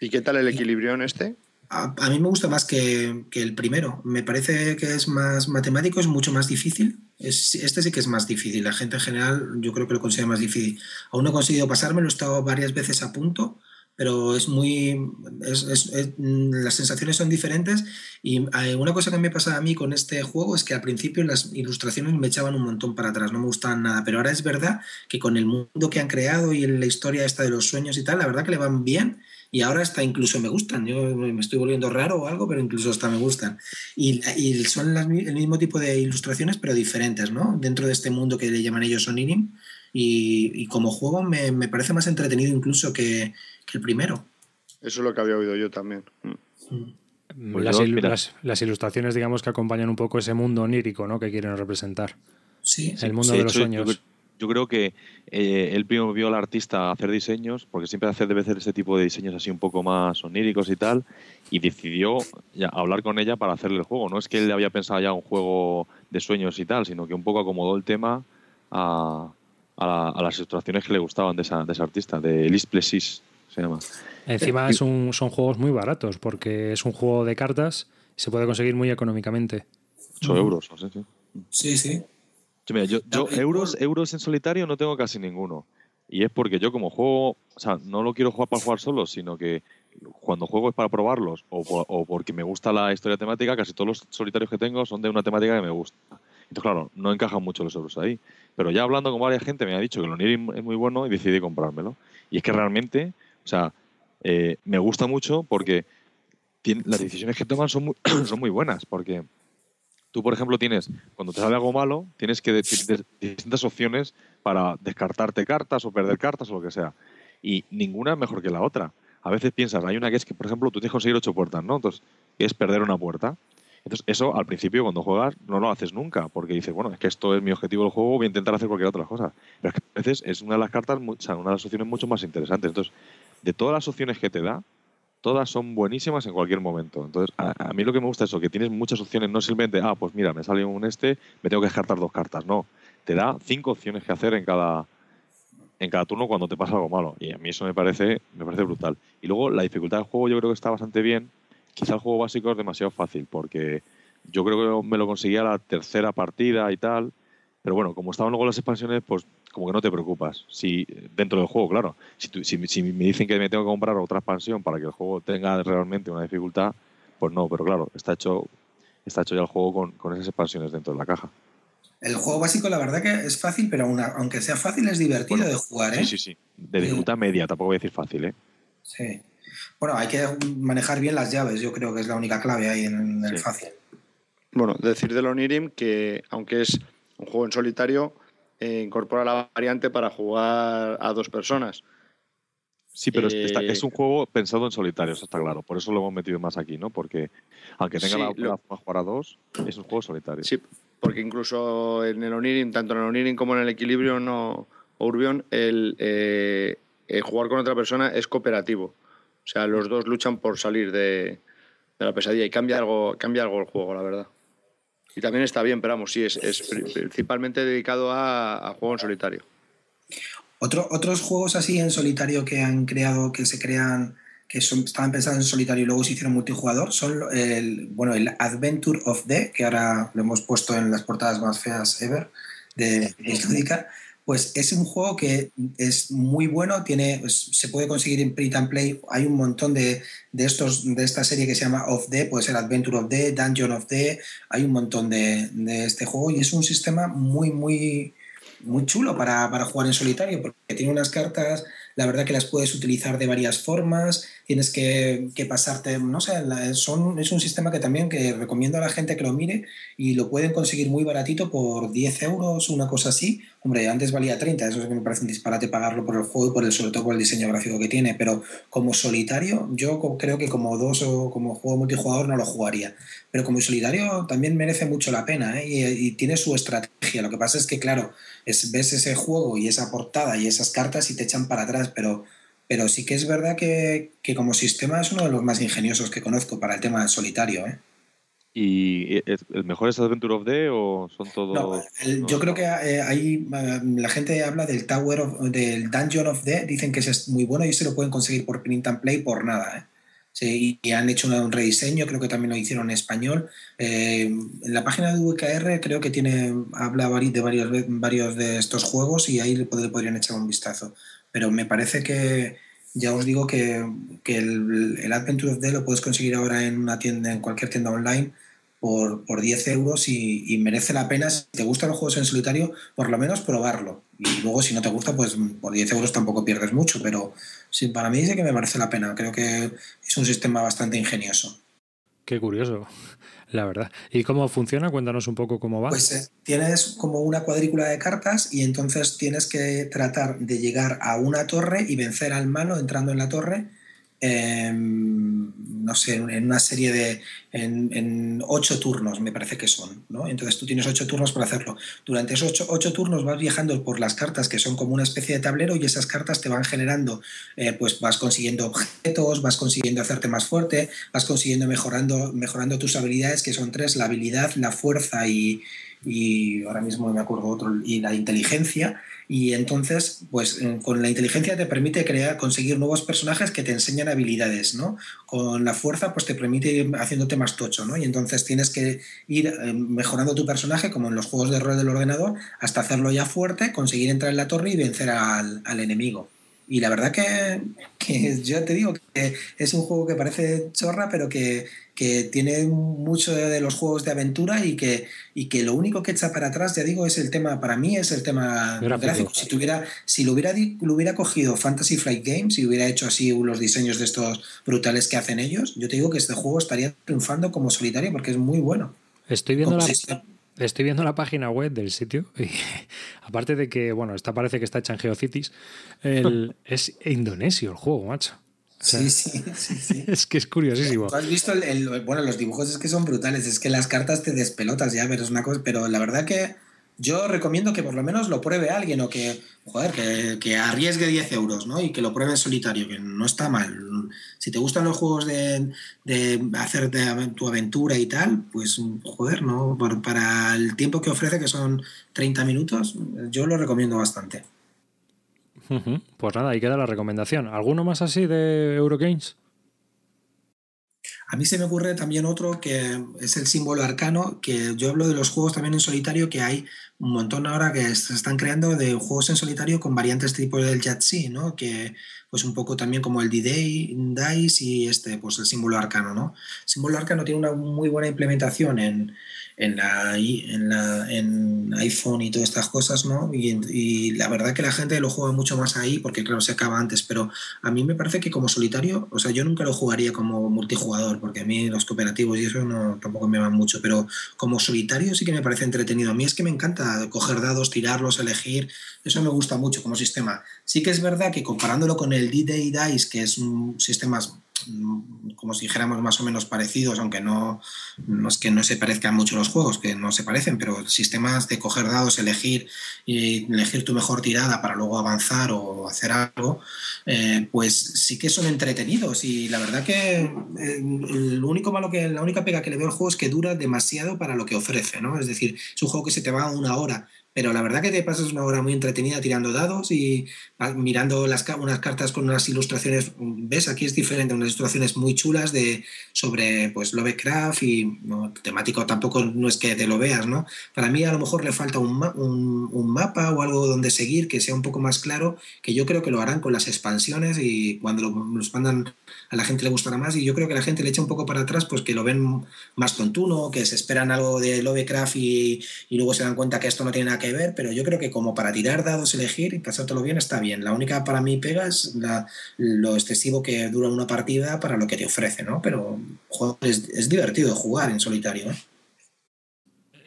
¿Y qué tal el equilibrio en este? A, mí me gusta más que, el primero. Me parece que es más matemático, es mucho más difícil. Es, este sí que es más difícil. La gente en general yo creo que lo considera más difícil. Aún no he conseguido pasármelo, he estado varias veces a punto, pero es muy. las sensaciones son diferentes. Y una cosa que me pasa a mí con este juego es que al principio las ilustraciones me echaban un montón para atrás, no me gustaban nada. Pero ahora es verdad que con el mundo que han creado y la historia esta de los sueños y tal, la verdad que le van bien. Y ahora hasta incluso me gustan. Yo me estoy volviendo raro o algo, pero incluso hasta me gustan. Y, son el mismo tipo de ilustraciones, pero diferentes, ¿no? Dentro de este mundo que le llaman ellos Soninim. Y, y como juego me, me parece más entretenido incluso que, que el primero. Eso es lo que había oído yo también. Mm. Pues las, ilustraciones, digamos, que acompañan un poco ese mundo onírico ¿no? que quieren representar. Sí. El mundo de los sueños. yo creo que eh, él primero vio al artista hacer diseños, porque siempre hace, debe hacer ese tipo de diseños así un poco más oníricos y tal, y decidió hablar con ella para hacerle el juego. No es que él había pensado ya un juego de sueños y tal, sino que un poco acomodó el tema a, las ilustraciones que le gustaban de esa, de esa artista, de Elise Plessis se llama. Encima son juegos muy baratos, porque es un juego de cartas y se puede conseguir muy económicamente. 8 euros, no sé, sí. Sí, sí. Yo, yo, euros, euros en solitario no tengo casi ninguno. Y es porque yo como juego, o sea, no lo quiero jugar para jugar solo, sino que cuando juego es para probarlos o, porque me gusta la historia temática, casi todos los solitarios que tengo son de una temática que me gusta. Entonces, claro, no encajan mucho los euros ahí. Pero ya hablando con varias gente me ha dicho que el Onirim es muy bueno y decidí comprármelo. Y es que realmente, o sea, eh, me gusta mucho porque las decisiones que toman son muy, son muy buenas. Porque Tú, por ejemplo, tienes, cuando te sale algo malo, tienes que decir distintas opciones para descartarte cartas o perder cartas o lo que sea. Y ninguna es mejor que la otra. A veces piensas, hay una que es que, por ejemplo, tú tienes que conseguir ocho puertas, ¿no? Entonces, es perder una puerta. Entonces, eso al principio, cuando juegas, no lo haces nunca, porque dices, bueno, es que esto es mi objetivo del juego, voy a intentar hacer cualquier otra cosa. Pero a veces es una de las cartas, o sea, una de las opciones mucho más interesantes. Entonces, de todas las opciones que te da, todas son buenísimas en cualquier momento. Entonces, a, mí lo que me gusta es eso, que tienes muchas opciones, no simplemente, ah, pues mira, me sale un este, me tengo que descartar dos cartas. No, te da cinco opciones que hacer en cada, en cada turno cuando te pasa algo malo. Y a mí eso me parece, me parece brutal. Y luego la dificultad del juego yo creo que está bastante bien. Quizá el juego básico es demasiado fácil, porque yo creo que me lo conseguía la tercera partida y tal. Pero bueno, como estaban luego las expansiones, pues como que no te preocupas. Si dentro del juego, claro, si, si, me dicen que me tengo que comprar otra expansión para que el juego tenga realmente una dificultad, pues no, pero claro, está hecho, está hecho ya el juego con, esas expansiones dentro de la caja. El juego básico, la verdad que es fácil, pero aunque sea fácil, es divertido de jugar, ¿eh? Sí, sí, sí. De dificultad media, tampoco voy a decir fácil, ¿eh? Sí. Bueno, hay que manejar bien las llaves, yo creo que es la única clave ahí en, el fácil. Bueno, decir de Onirim que, aunque es un juego en solitario, eh, incorpora la variante para jugar a dos personas. Sí, pero es eh, un juego pensado en solitario, eso está claro. Por eso lo hemos metido más aquí, ¿no? Porque aunque tenga la opción de jugar a dos, es un juego solitario. Sí, porque incluso en el Onirin, tanto en el Onirin como en el Equilibrio no, Urbion, el, eh, jugar con otra persona es cooperativo. O sea, los dos luchan por salir de, de la pesadilla y cambia algo, cambia algo el juego, la verdad. Y también está bien, pero vamos, sí, es, principalmente dedicado a, juego en solitario. Otro, otros juegos así en solitario que han creado, que se crean, que son, estaban pensados en solitario y luego se hicieron multijugador, son el, bueno, el Adventure of the, que ahora lo hemos puesto en las portadas más feas ever de Lúdica pues es un juego que es muy bueno, tiene, pues, se puede conseguir en print and play. Hay un montón de, estos, de esta serie que se llama Of The, puede ser Adventure of The, Dungeon of The, hay un montón de, de este juego y es un sistema muy, muy, muy chulo para, para jugar en solitario porque tiene unas cartas la verdad que las puedes utilizar de varias formas, tienes que, pasarte, no sé, son, es un sistema que también que recomiendo a la gente que lo mire y lo pueden conseguir muy baratito por 10 euros, una cosa así. Hombre, antes valía 30, eso es que me parece un disparate pagarlo por el juego y por el, sobre todo por el diseño gráfico que tiene, pero como solitario, yo creo que como dos o como juego multijugador no lo jugaría. Pero como solitario también merece mucho la pena ¿eh? y, y tiene su estrategia. Lo que pasa es que, claro, es, ves ese juego y esa portada y esas cartas y te echan para atrás, pero, pero sí que es verdad que, como sistema es uno de los más ingeniosos que conozco para el tema solitario. ¿eh? ¿Y el mejor es Adventure of Day o son todos.? yo creo que eh, ahí eh, la gente habla del Tower of, del Dungeon of Day, dicen que es muy bueno y se lo pueden conseguir por print and play por nada. ¿eh? Sí, y han hecho un rediseño, creo que también lo hicieron en español. Eh, en la página de VKR creo que tiene habla de varios, varios de estos juegos y ahí podrían echar un vistazo. Pero me parece que, ya os digo que, el, el, Adventure of Day lo puedes conseguir ahora en una tienda, en cualquier tienda online, por, por 10 euros y, merece la pena, si te gustan los juegos en solitario, por lo menos probarlo. Y luego si no te gusta, pues por 10 euros tampoco pierdes mucho, pero sí, para mí dice que me merece la pena. Creo que es un sistema bastante ingenioso. Qué curioso, la verdad. ¿Y cómo funciona? Cuéntanos un poco cómo va. Pues eh, tienes como una cuadrícula de cartas y entonces tienes que tratar de llegar a una torre y vencer al malo entrando en la torre em, no sé, en una serie de, en, ocho turnos, me parece que son, ¿no? Entonces tú tienes ocho turnos para hacerlo. Durante esos ocho, turnos vas viajando por las cartas que son como una especie de tablero y esas cartas te van generando, eh, pues vas consiguiendo objetos, vas consiguiendo hacerte más fuerte, vas consiguiendo mejorando, mejorando tus habilidades, que son tres, la habilidad, la fuerza y, y ahora mismo me acuerdo otro, y la inteligencia. Y entonces, pues con la inteligencia te permite crear, conseguir nuevos personajes que te enseñan habilidades, ¿no? Con la fuerza, pues te permite ir haciéndote más tocho, ¿no? Y entonces tienes que ir eh, mejorando tu personaje, como en los juegos de rol del ordenador, hasta hacerlo ya fuerte, conseguir entrar en la torre y vencer al, al enemigo. Y la verdad que, que, yo te digo que es un juego que parece chorra, pero que, que, tiene mucho de los juegos de aventura y que, y que lo único que echa para atrás, ya digo, es el tema, para mí es el tema gráfico. Si, tuviera, si lo, hubiera, lo hubiera cogido Fantasy Flight Games y hubiera hecho así los diseños de estos brutales que hacen ellos, yo te digo que este juego estaría triunfando como solitario porque es muy bueno. Estoy viendo la... Estoy viendo la página web del sitio y aparte de que, bueno, esta parece que está hecha en Geocities, es indonesio el juego, macho. Sí, sí, sí, Es que es curiosísimo. has visto el, bueno, los dibujos es que son brutales, es que las cartas te despelotas ya, pero es una cosa, pero la verdad que yo recomiendo que por lo menos lo pruebe alguien o que, joder, que, arriesgue 10 euros, ¿no? Y que lo pruebe en solitario, que no está mal. Si te gustan los juegos de, de hacer tu aventura y tal, pues, joder, ¿no? para el tiempo que ofrece, que son 30 minutos, yo lo recomiendo bastante. Pues nada, ahí queda la recomendación. ¿Alguno más así de Eurogames? A mí se me ocurre también otro que es el símbolo arcano, que yo hablo de los juegos también en solitario, que hay un montón ahora que se están creando de juegos en solitario con variantes tipo del Yahtzee, ¿no? Que pues un poco también como el D-Day, Dice y este, pues el símbolo arcano, ¿no? El símbolo arcano tiene una muy buena implementación en, en, la, en, la, en iPhone y todas estas cosas, ¿no? Y, la verdad que la gente lo juega mucho más ahí porque, claro, se acaba antes, pero a mí me parece que como solitario, o sea, yo nunca lo jugaría como multijugador porque a mí los cooperativos y eso no, tampoco me van mucho, pero como solitario sí que me parece entretenido. A mí es que me encanta coger dados, tirarlos, elegir, eso me gusta mucho como sistema. Sí que es verdad que comparándolo con el D-Day Dice, que es un sistema como si dijéramos más o menos parecidos, aunque no, no, es que no se parezcan mucho los juegos, que no se parecen, pero sistemas de coger dados, elegir y elegir tu mejor tirada para luego avanzar o hacer algo, eh, pues sí que son entretenidos y la verdad que eh, único malo que la única pega que le veo al juego es que dura demasiado para lo que ofrece, ¿no? Es decir, es un juego que se te va una hora pero la verdad que te pasas una hora muy entretenida tirando dados y mirando unas cartas con unas ilustraciones, ves, aquí es diferente, unas ilustraciones muy chulas de, sobre pues Lovecraft y temático tampoco no es que te lo veas, ¿no? Para mí a lo mejor le falta un, un, mapa o algo donde seguir que sea un poco más claro, que yo creo que lo harán con las expansiones y cuando lo, los mandan a la gente le gustará más y yo creo que la gente le echa un poco para atrás pues que lo ven más tontuno, que se esperan algo de Lovecraft y, y luego se dan cuenta que esto no tiene nada que ver, pero yo creo que como para tirar dados, elegir y pasártelo bien está bien. La única para mí pega es lo excesivo que dura una partida para lo que te ofrece, ¿no? Pero es, divertido jugar en solitario, ¿eh?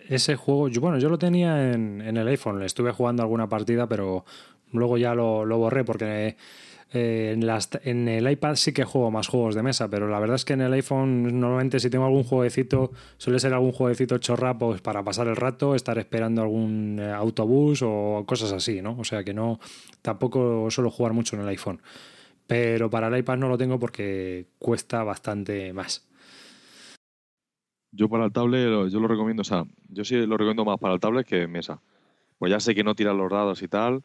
Ese juego, bueno, yo lo tenía en, el iPhone, estuve jugando alguna partida, pero luego ya lo, lo borré porque eh, en, el iPad sí que juego más juegos de mesa, pero la verdad es que en el iPhone normalmente si tengo algún jueguecito, suele ser algún jueguecito chorra pues, para pasar el rato, estar esperando algún eh, autobús o cosas así, ¿no? O sea que no, tampoco suelo jugar mucho en el iPhone. Pero para el iPad no lo tengo porque cuesta bastante más. Yo para el tablet, yo lo recomiendo, o sea, yo sí lo recomiendo más para el tablet que mesa. Pues ya sé que no tiran los dados y tal,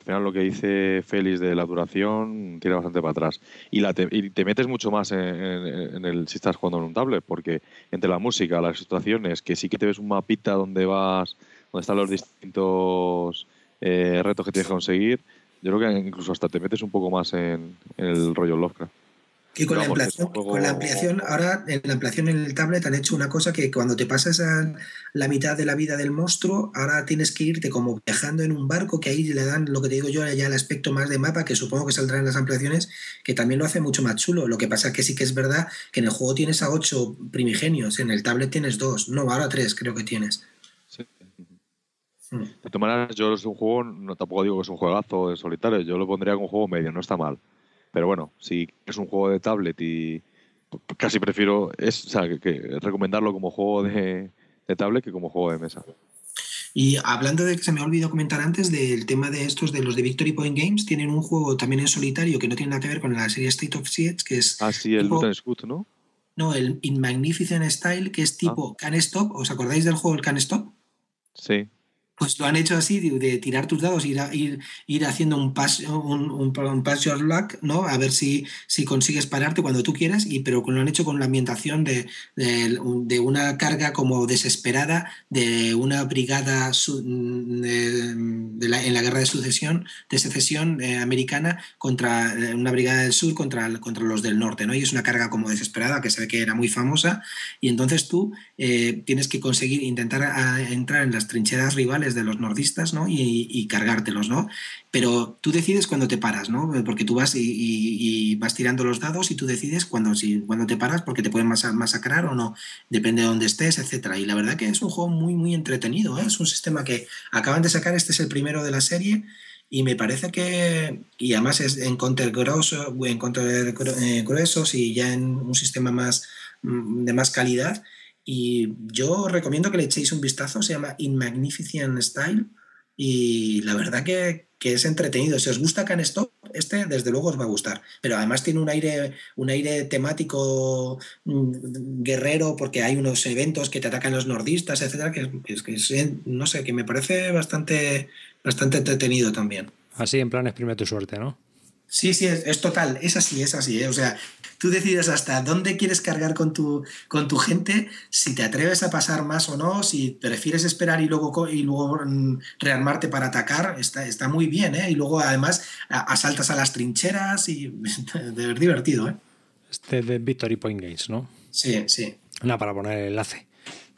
al final lo que dice Félix de la duración tira bastante para atrás. Y, la te, y te metes mucho más en, el si estás jugando en un tablet, porque entre la música, las situaciones, que sí que te ves un mapita donde vas, donde están los distintos eh, retos que tienes que conseguir, yo creo que incluso hasta te metes un poco más en, en el rollo Lovecraft. Y con, la ampliación, con la ampliación, ahora en la ampliación en el tablet han hecho una cosa que cuando te pasas a la mitad de la vida del monstruo, ahora tienes que irte como viajando en un barco, que ahí le dan lo que te digo yo, ya el aspecto más de mapa, que supongo que saldrá en las ampliaciones, que también lo hace mucho más chulo. Lo que pasa es que sí que es verdad que en el juego tienes a ocho primigenios, en el tablet tienes dos, no, ahora tres creo que tienes. Sí. Hmm. De todas maneras, yo es un juego, no tampoco digo que es un juegazo de solitario, yo lo pondría como un juego medio, no está mal Pero bueno, si es un juego de tablet y casi prefiero es, o sea, que, recomendarlo como juego de, de tablet que como juego de mesa. Y hablando de que se me ha olvidado comentar antes del tema de estos de los de Victory Point Games, tienen un juego también en solitario que no tiene nada que ver con la serie State of Siege, que es. Ah, sí, el tipo, Scoot, ¿no? No, el In Magnificent Style, que es tipo ah. Can Stop. ¿Os acordáis del juego el Can Stop? Sí pues lo han hecho así, de, tirar tus dados, ir, ir, ir haciendo un pass, un, un, pass your luck, ¿no? A ver si, si consigues pararte cuando tú quieras, y, pero lo han hecho con la ambientación de, de, una carga como desesperada de una brigada en la guerra de sucesión, de secesión eh, americana contra eh, una brigada del sur contra, contra los del norte, ¿no? Y es una carga como desesperada que se ve que era muy famosa, y entonces tú eh, tienes que conseguir intentar entrar en las trincheras rivales de los nordistas ¿no? y, cargártelos, ¿no? Pero tú decides cuando te paras, ¿no? Porque tú vas y, vas tirando los dados y tú decides cuando, si, cuando te paras porque te pueden masacrar o no, depende de dónde estés, etcétera. Y la verdad que es un juego muy, muy entretenido, ¿eh? es un sistema que acaban de sacar, este es el primero de la serie y me parece que, y además es en counter grueso, en counter eh, gruesos y ya en un sistema más mm, de más calidad, y yo recomiendo que le echéis un vistazo, se llama In Magnificent Style. Y la verdad que, que es entretenido. Si os gusta Can Stop, este desde luego os va a gustar. Pero además tiene un aire, un aire temático mm, guerrero, porque hay unos eventos que te atacan los nordistas, etcétera, que, que, no sé, que me parece bastante, bastante entretenido también. Así en plan exprime tu suerte, ¿no? Sí, sí, es, total, es así, es así. ¿eh? O sea, tú decides hasta dónde quieres cargar con tu, con tu gente, si te atreves a pasar más o no, si prefieres esperar y luego, y luego mm, rearmarte para atacar, está, está muy bien. ¿eh? Y luego además asaltas a las trincheras y de divertido. ¿eh? Este de Victory Point Games, ¿no? Sí, sí. Una para poner el enlace.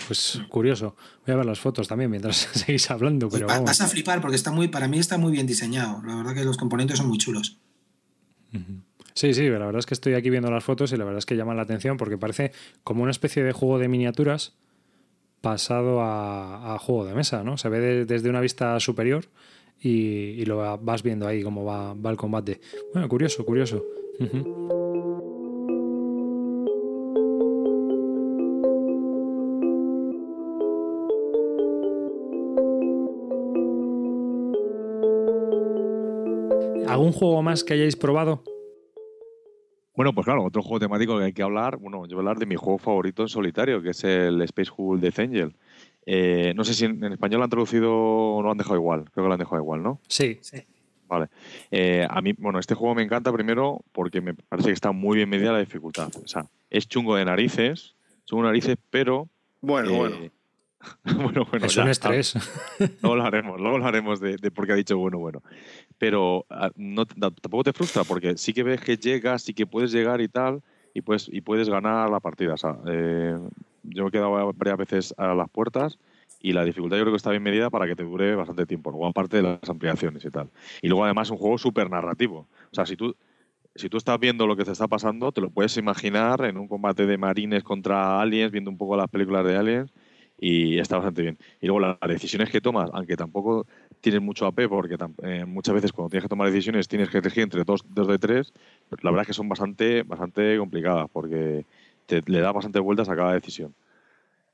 Pues curioso. Voy a ver las fotos también mientras seguís hablando. Pero Vas a flipar porque está muy, para mí está muy bien diseñado. La verdad que los componentes son muy chulos. Sí, sí, la verdad es que estoy aquí viendo las fotos y la verdad es que llaman la atención porque parece como una especie de juego de miniaturas pasado a, juego de mesa, ¿no? Se ve desde una vista superior y, lo vas viendo ahí cómo va, el combate. Bueno, curioso, curioso. ¿Algún juego más que hayáis probado? Bueno, pues claro, otro juego temático que hay que hablar, bueno, yo voy a hablar de mi juego favorito en solitario, que es el Space Hulk Death Angel. Eh, no sé si en, español lo han traducido o lo han dejado igual, creo que lo han dejado igual, ¿no? Sí. sí. Vale. Eh, a mí, bueno, este juego me encanta primero porque me parece que está muy bien medida la dificultad. O sea, es chungo de narices, chungo de narices, pero... Bueno, bueno eh, bueno, bueno. Es un estrés. Luego lo haremos, luego lo haremos de, por qué ha dicho bueno, bueno. Pero ah, no, tampoco te frustra porque sí que ves que llegas, sí que puedes llegar y tal, y puedes, y puedes ganar la partida. O sea, eh, yo me he quedado varias veces a las puertas y la dificultad yo creo que está bien medida para que te dure bastante tiempo, luego aparte de las ampliaciones y tal. Y luego además es un juego súper narrativo. O sea, si tú, si tú estás viendo lo que te está pasando, te lo puedes imaginar en un combate de marines contra aliens, viendo un poco las películas de aliens y está bastante bien. Y luego las decisiones que tomas, aunque tampoco tienes mucho AP, porque eh, muchas veces cuando tienes que tomar decisiones tienes que elegir entre dos, dos de tres, pero la verdad es que son bastante, bastante complicadas porque te, le da bastante vueltas a cada decisión.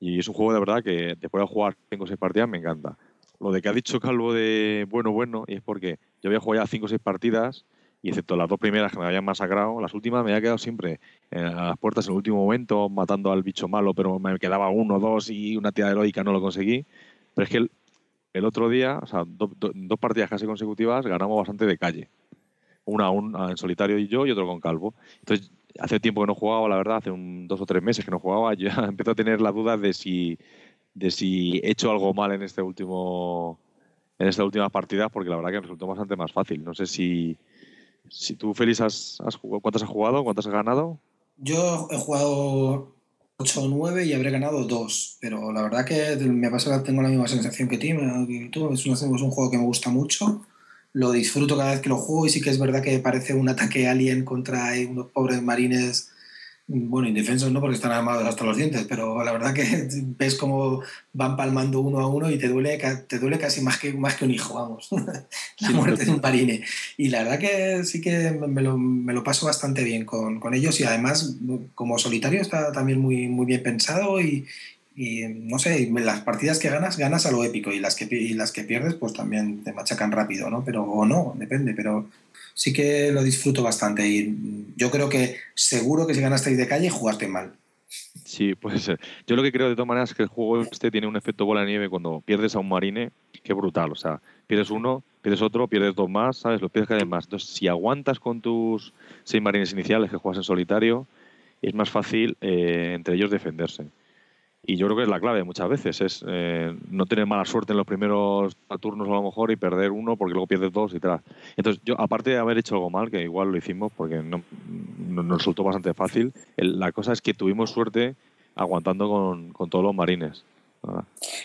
Y es un juego de verdad que te puede jugar 5 o 6 partidas, me encanta. Lo de que ha dicho Calvo de bueno, bueno, y es porque yo había jugado ya 5 o 6 partidas y excepto las dos primeras que me habían masacrado, las últimas me había quedado siempre a las puertas en el último momento, matando al bicho malo, pero me quedaba uno, dos y una tía heroica no lo conseguí. Pero es que el, otro día, o sea, dos partidas casi consecutivas, ganamos bastante de calle. Una, en solitario y yo y otro con Calvo. Entonces, hace tiempo que no jugaba, la verdad, hace un, dos o tres meses que no jugaba, ya empezó a tener la duda de si, de si he hecho algo mal en este último en esta última partida, porque la verdad que resultó bastante más fácil. No sé si, si tú, Félix, has, has, ¿cuántas has jugado? ¿Cuántas has ganado? Yo he jugado 8 o 9 y habré ganado 2, pero la verdad que me pasa tengo la misma sensación que, tú. Es un, es juego que me gusta mucho, lo disfruto cada vez que lo juego y sí que es verdad que parece un ataque alien contra unos pobres marines Bueno, indefensos no porque están armados hasta los dientes, pero la verdad que ves cómo van palmando uno a uno y te duele, te duele casi más que, más que un hijo, vamos. la muerte de un parine. Y la verdad que sí que me lo, me lo paso bastante bien con, con, ellos y además como solitario está también muy, muy bien pensado y, y no sé, las partidas que ganas, ganas a lo épico y las que, y las que pierdes pues también te machacan rápido, ¿no? Pero o no, depende, pero sí que lo disfruto bastante y yo creo que seguro que si ganasteis de calle jugaste mal. Sí, puede ser. Yo lo que creo de todas maneras es que el juego este tiene un efecto bola de nieve cuando pierdes a un marine, que brutal. O sea, pierdes uno, pierdes otro, pierdes dos más, ¿sabes? Los pierdes cada vez más. Entonces, si aguantas con tus seis marines iniciales que juegas en solitario, es más fácil eh, entre ellos defenderse. Y yo creo que es la clave muchas veces, es eh, no tener mala suerte en los primeros turnos a lo mejor y perder uno porque luego pierdes dos y tal. Entonces, yo, aparte de haber hecho algo mal, que igual lo hicimos porque no, nos resultó bastante fácil, la cosa es que tuvimos suerte aguantando con, con todos los marines.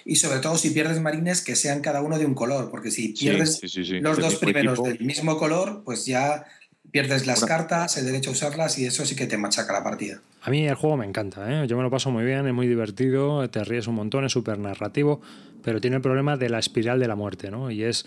Y sobre todo si pierdes marines que sean cada uno de un color, porque si pierdes los dos primeros del mismo color, pues ya pierdes las cartas, el derecho a usarlas y eso sí que te machaca la partida. A mí el juego me encanta, ¿eh? yo me lo paso muy bien, es muy divertido, te ríes un montón, es súper narrativo, pero tiene el problema de la espiral de la muerte, ¿no? Y es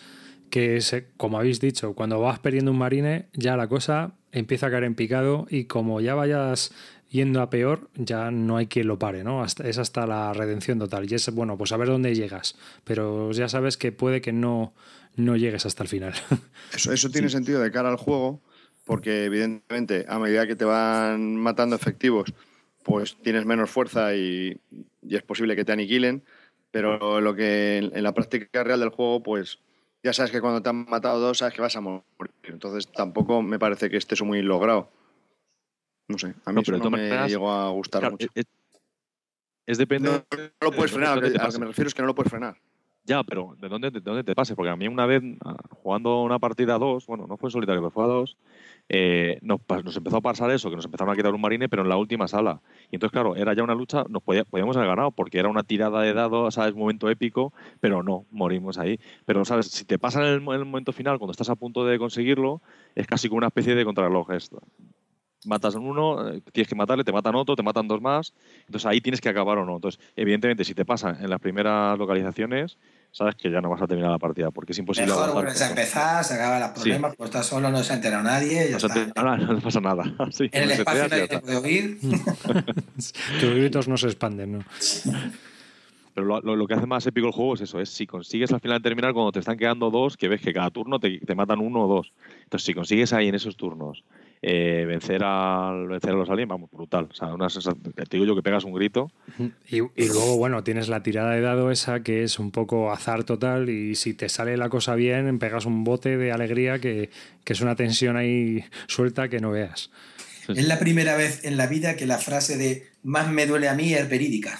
que, como habéis dicho, cuando vas perdiendo un marine, ya la cosa empieza a caer en picado y como ya vayas yendo a peor, ya no hay quien lo pare, ¿no? es hasta la redención total. Y es, bueno, pues a ver dónde llegas, pero ya sabes que puede que no, no llegues hasta el final. Eso, eso tiene sentido de cara al juego porque evidentemente a medida que te van matando efectivos, pues tienes menos fuerza y, es posible que te aniquilen, pero lo que en, la práctica real del juego, pues ya sabes que cuando te han matado dos, sabes que vas a morir. Entonces tampoco me parece que esté eso muy logrado. No sé, a mí no, no me llegó a gustar mucho. Es, depende. No, lo puedes frenar, a lo que me refiero es que no lo puedes frenar. Ya, pero ¿de dónde, de dónde te pase? Porque a mí una vez, ah, jugando una partida a dos, bueno, no fue solitario, pero fue a dos, eh, nos, empezó a pasar eso, que nos empezaron a quitar un marine, pero en la última sala. Y entonces, claro, era ya una lucha, nos podíamos haber ganado, porque era una tirada de dados, ¿sabes? Momento épico, pero no, morimos ahí. Pero, ¿sabes? Si te pasa en el, momento final, cuando estás a punto de conseguirlo, es casi como una especie de contrarreloj esto. Matas a uno, eh, tienes que matarle, te matan otro, te matan dos más. Entonces ahí tienes que acabar o no. Entonces, evidentemente, si te pasa en las primeras localizaciones, sabes que ya no vas a terminar la partida porque es imposible. Mejor vuelves a empezar, se acaban los problemas, pues estás solo, no se ha enterado nadie. Ya no, no, pasa nada. en el espacio nadie te puede oír. Tus gritos no se expanden, ¿no? Pero lo, lo, que hace más épico el juego es eso, es si consigues al final terminar cuando te están quedando dos, que ves que cada turno te, te matan uno o dos. Entonces, si consigues ahí en esos turnos eh, vencer, al, vencer a los aliens, vamos, brutal. O sea, una te digo yo que pegas un grito. Y, luego, bueno, tienes la tirada de dado esa que es un poco azar total y si te sale la cosa bien, pegas un bote de alegría que, que es una tensión ahí suelta que no veas. Es la primera vez en la vida que la frase de más me duele a mí es verídica.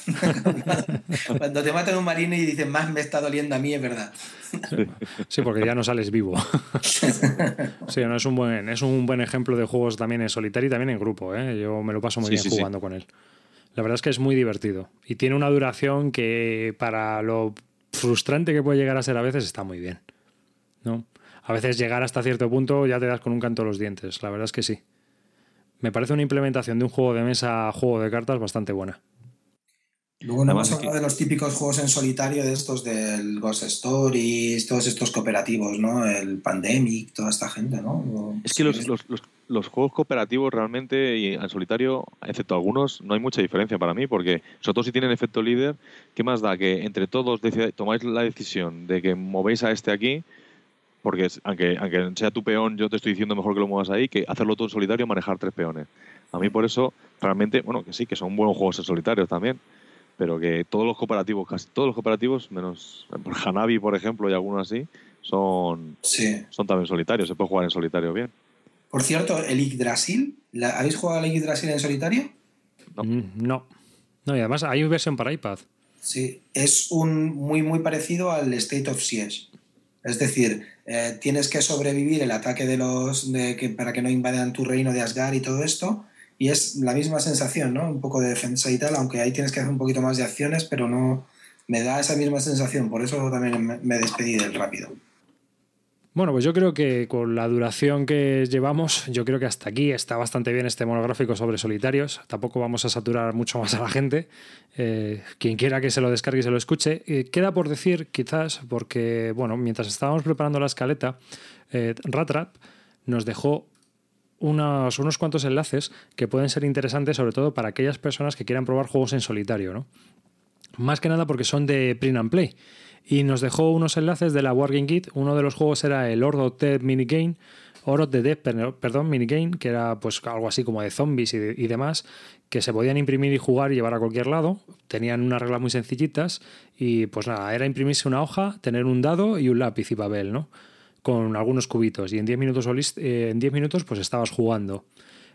Cuando te matan un marino y dicen más me está doliendo a mí es verdad. Sí, porque ya no sales vivo. Sí, no, es, un buen, es un buen ejemplo de juegos también en solitario y también en grupo. ¿eh? Yo me lo paso muy bien jugando con él. La verdad es que es muy divertido y tiene una duración que para lo frustrante que puede llegar a ser a veces está muy bien. ¿no? A veces llegar hasta cierto punto ya te das con un canto los dientes. La verdad es que sí me parece una implementación de un juego de mesa a juego de cartas bastante buena. Luego no hemos hablado de los típicos juegos en solitario de estos del Ghost Stories, todos estos cooperativos, ¿no? El Pandemic, toda esta gente, ¿no? Es que los, los, los, juegos cooperativos realmente y en solitario, excepto algunos, no hay mucha diferencia para mí, porque sobre todo si tienen efecto líder, ¿qué más da? Que entre todos tomáis la decisión de que movéis a este aquí porque aunque, aunque sea tu peón, yo te estoy diciendo mejor que lo muevas ahí, que hacerlo todo en solitario, manejar tres peones. A mí por eso, realmente, bueno, que sí, que son buenos juegos en solitario también, pero que todos los cooperativos, casi todos los cooperativos, menos Hanabi, por ejemplo, y algunos así, son, son también solitarios, se puede jugar en solitario bien. Por cierto, el Yggdrasil, ¿habéis jugado al Yggdrasil en solitario? No. Mm, no. No, y además hay una versión para iPad. Sí, es un muy, muy parecido al State of Siege. Es decir, eh, tienes que sobrevivir el ataque de los de que, para que no invadan tu reino de Asgard y todo esto. Y es la misma sensación, ¿no? Un poco de defensa y tal, aunque ahí tienes que hacer un poquito más de acciones, pero no me da esa misma sensación. Por eso también me, despedí del rápido. Bueno, pues yo creo que con la duración que llevamos, yo creo que hasta aquí está bastante bien este monográfico sobre solitarios. Tampoco vamos a saturar mucho más a la gente. Eh, quien quiera que se lo descargue y se lo escuche. Eh, queda por decir, quizás, porque, bueno, mientras estábamos preparando la escaleta, eh, Ratrap nos dejó unos, unos cuantos enlaces que pueden ser interesantes, sobre todo para aquellas personas que quieran probar juegos en solitario, ¿no? Más que nada porque son de print and play y nos dejó unos enlaces de la Wargame Kit. Uno de los juegos era el Ordo of Death Minigame, Ordo de Death, perdón, que era pues algo así como de zombies y, demás, que se podían imprimir y jugar y llevar a cualquier lado. Tenían unas reglas muy sencillitas y pues nada, era imprimirse una hoja, tener un dado y un lápiz y papel, ¿no? Con algunos cubitos y en 10 minutos, eh, en 10 minutos pues estabas jugando.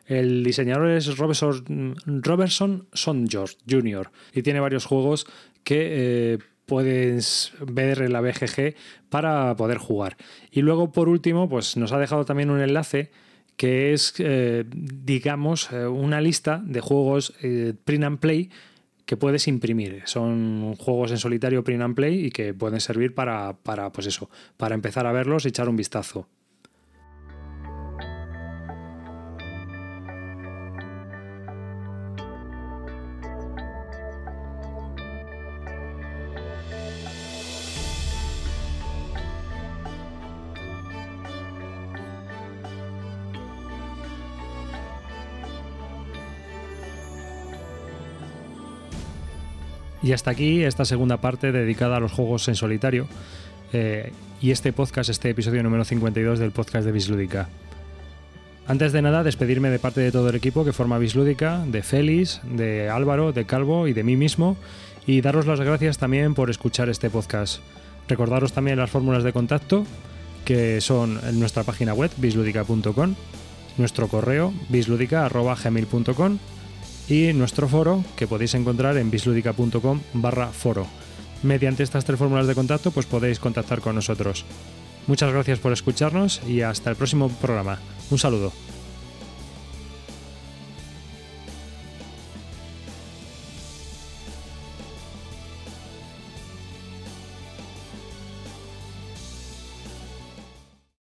El diseñador es Robertson, Robertson George Jr. y tiene varios juegos que eh, puedes ver la BGG para poder jugar. Y luego, por último, pues nos ha dejado también un enlace que es, eh, digamos, eh, una lista de juegos eh, print and play que puedes imprimir. Son juegos en solitario print and play y que pueden servir para, para pues eso, para empezar a verlos y echar un vistazo. Y hasta aquí esta segunda parte dedicada a los juegos en solitario. Eh, y este podcast, este episodio número 52 del podcast de Bislúdica. Antes de nada, despedirme de parte de todo el equipo que forma Bislúdica, de Félix, de Álvaro, de Calvo y de mí mismo, y daros las gracias también por escuchar este podcast. Recordaros también las fórmulas de contacto, que son en nuestra página web, bisludica.com, nuestro correo, bisludica.gmail.com y nuestro foro que podéis encontrar en bisludica.com barra foro. Mediante estas tres fórmulas de contacto pues podéis contactar con nosotros. Muchas gracias por escucharnos y hasta el próximo programa. Un saludo.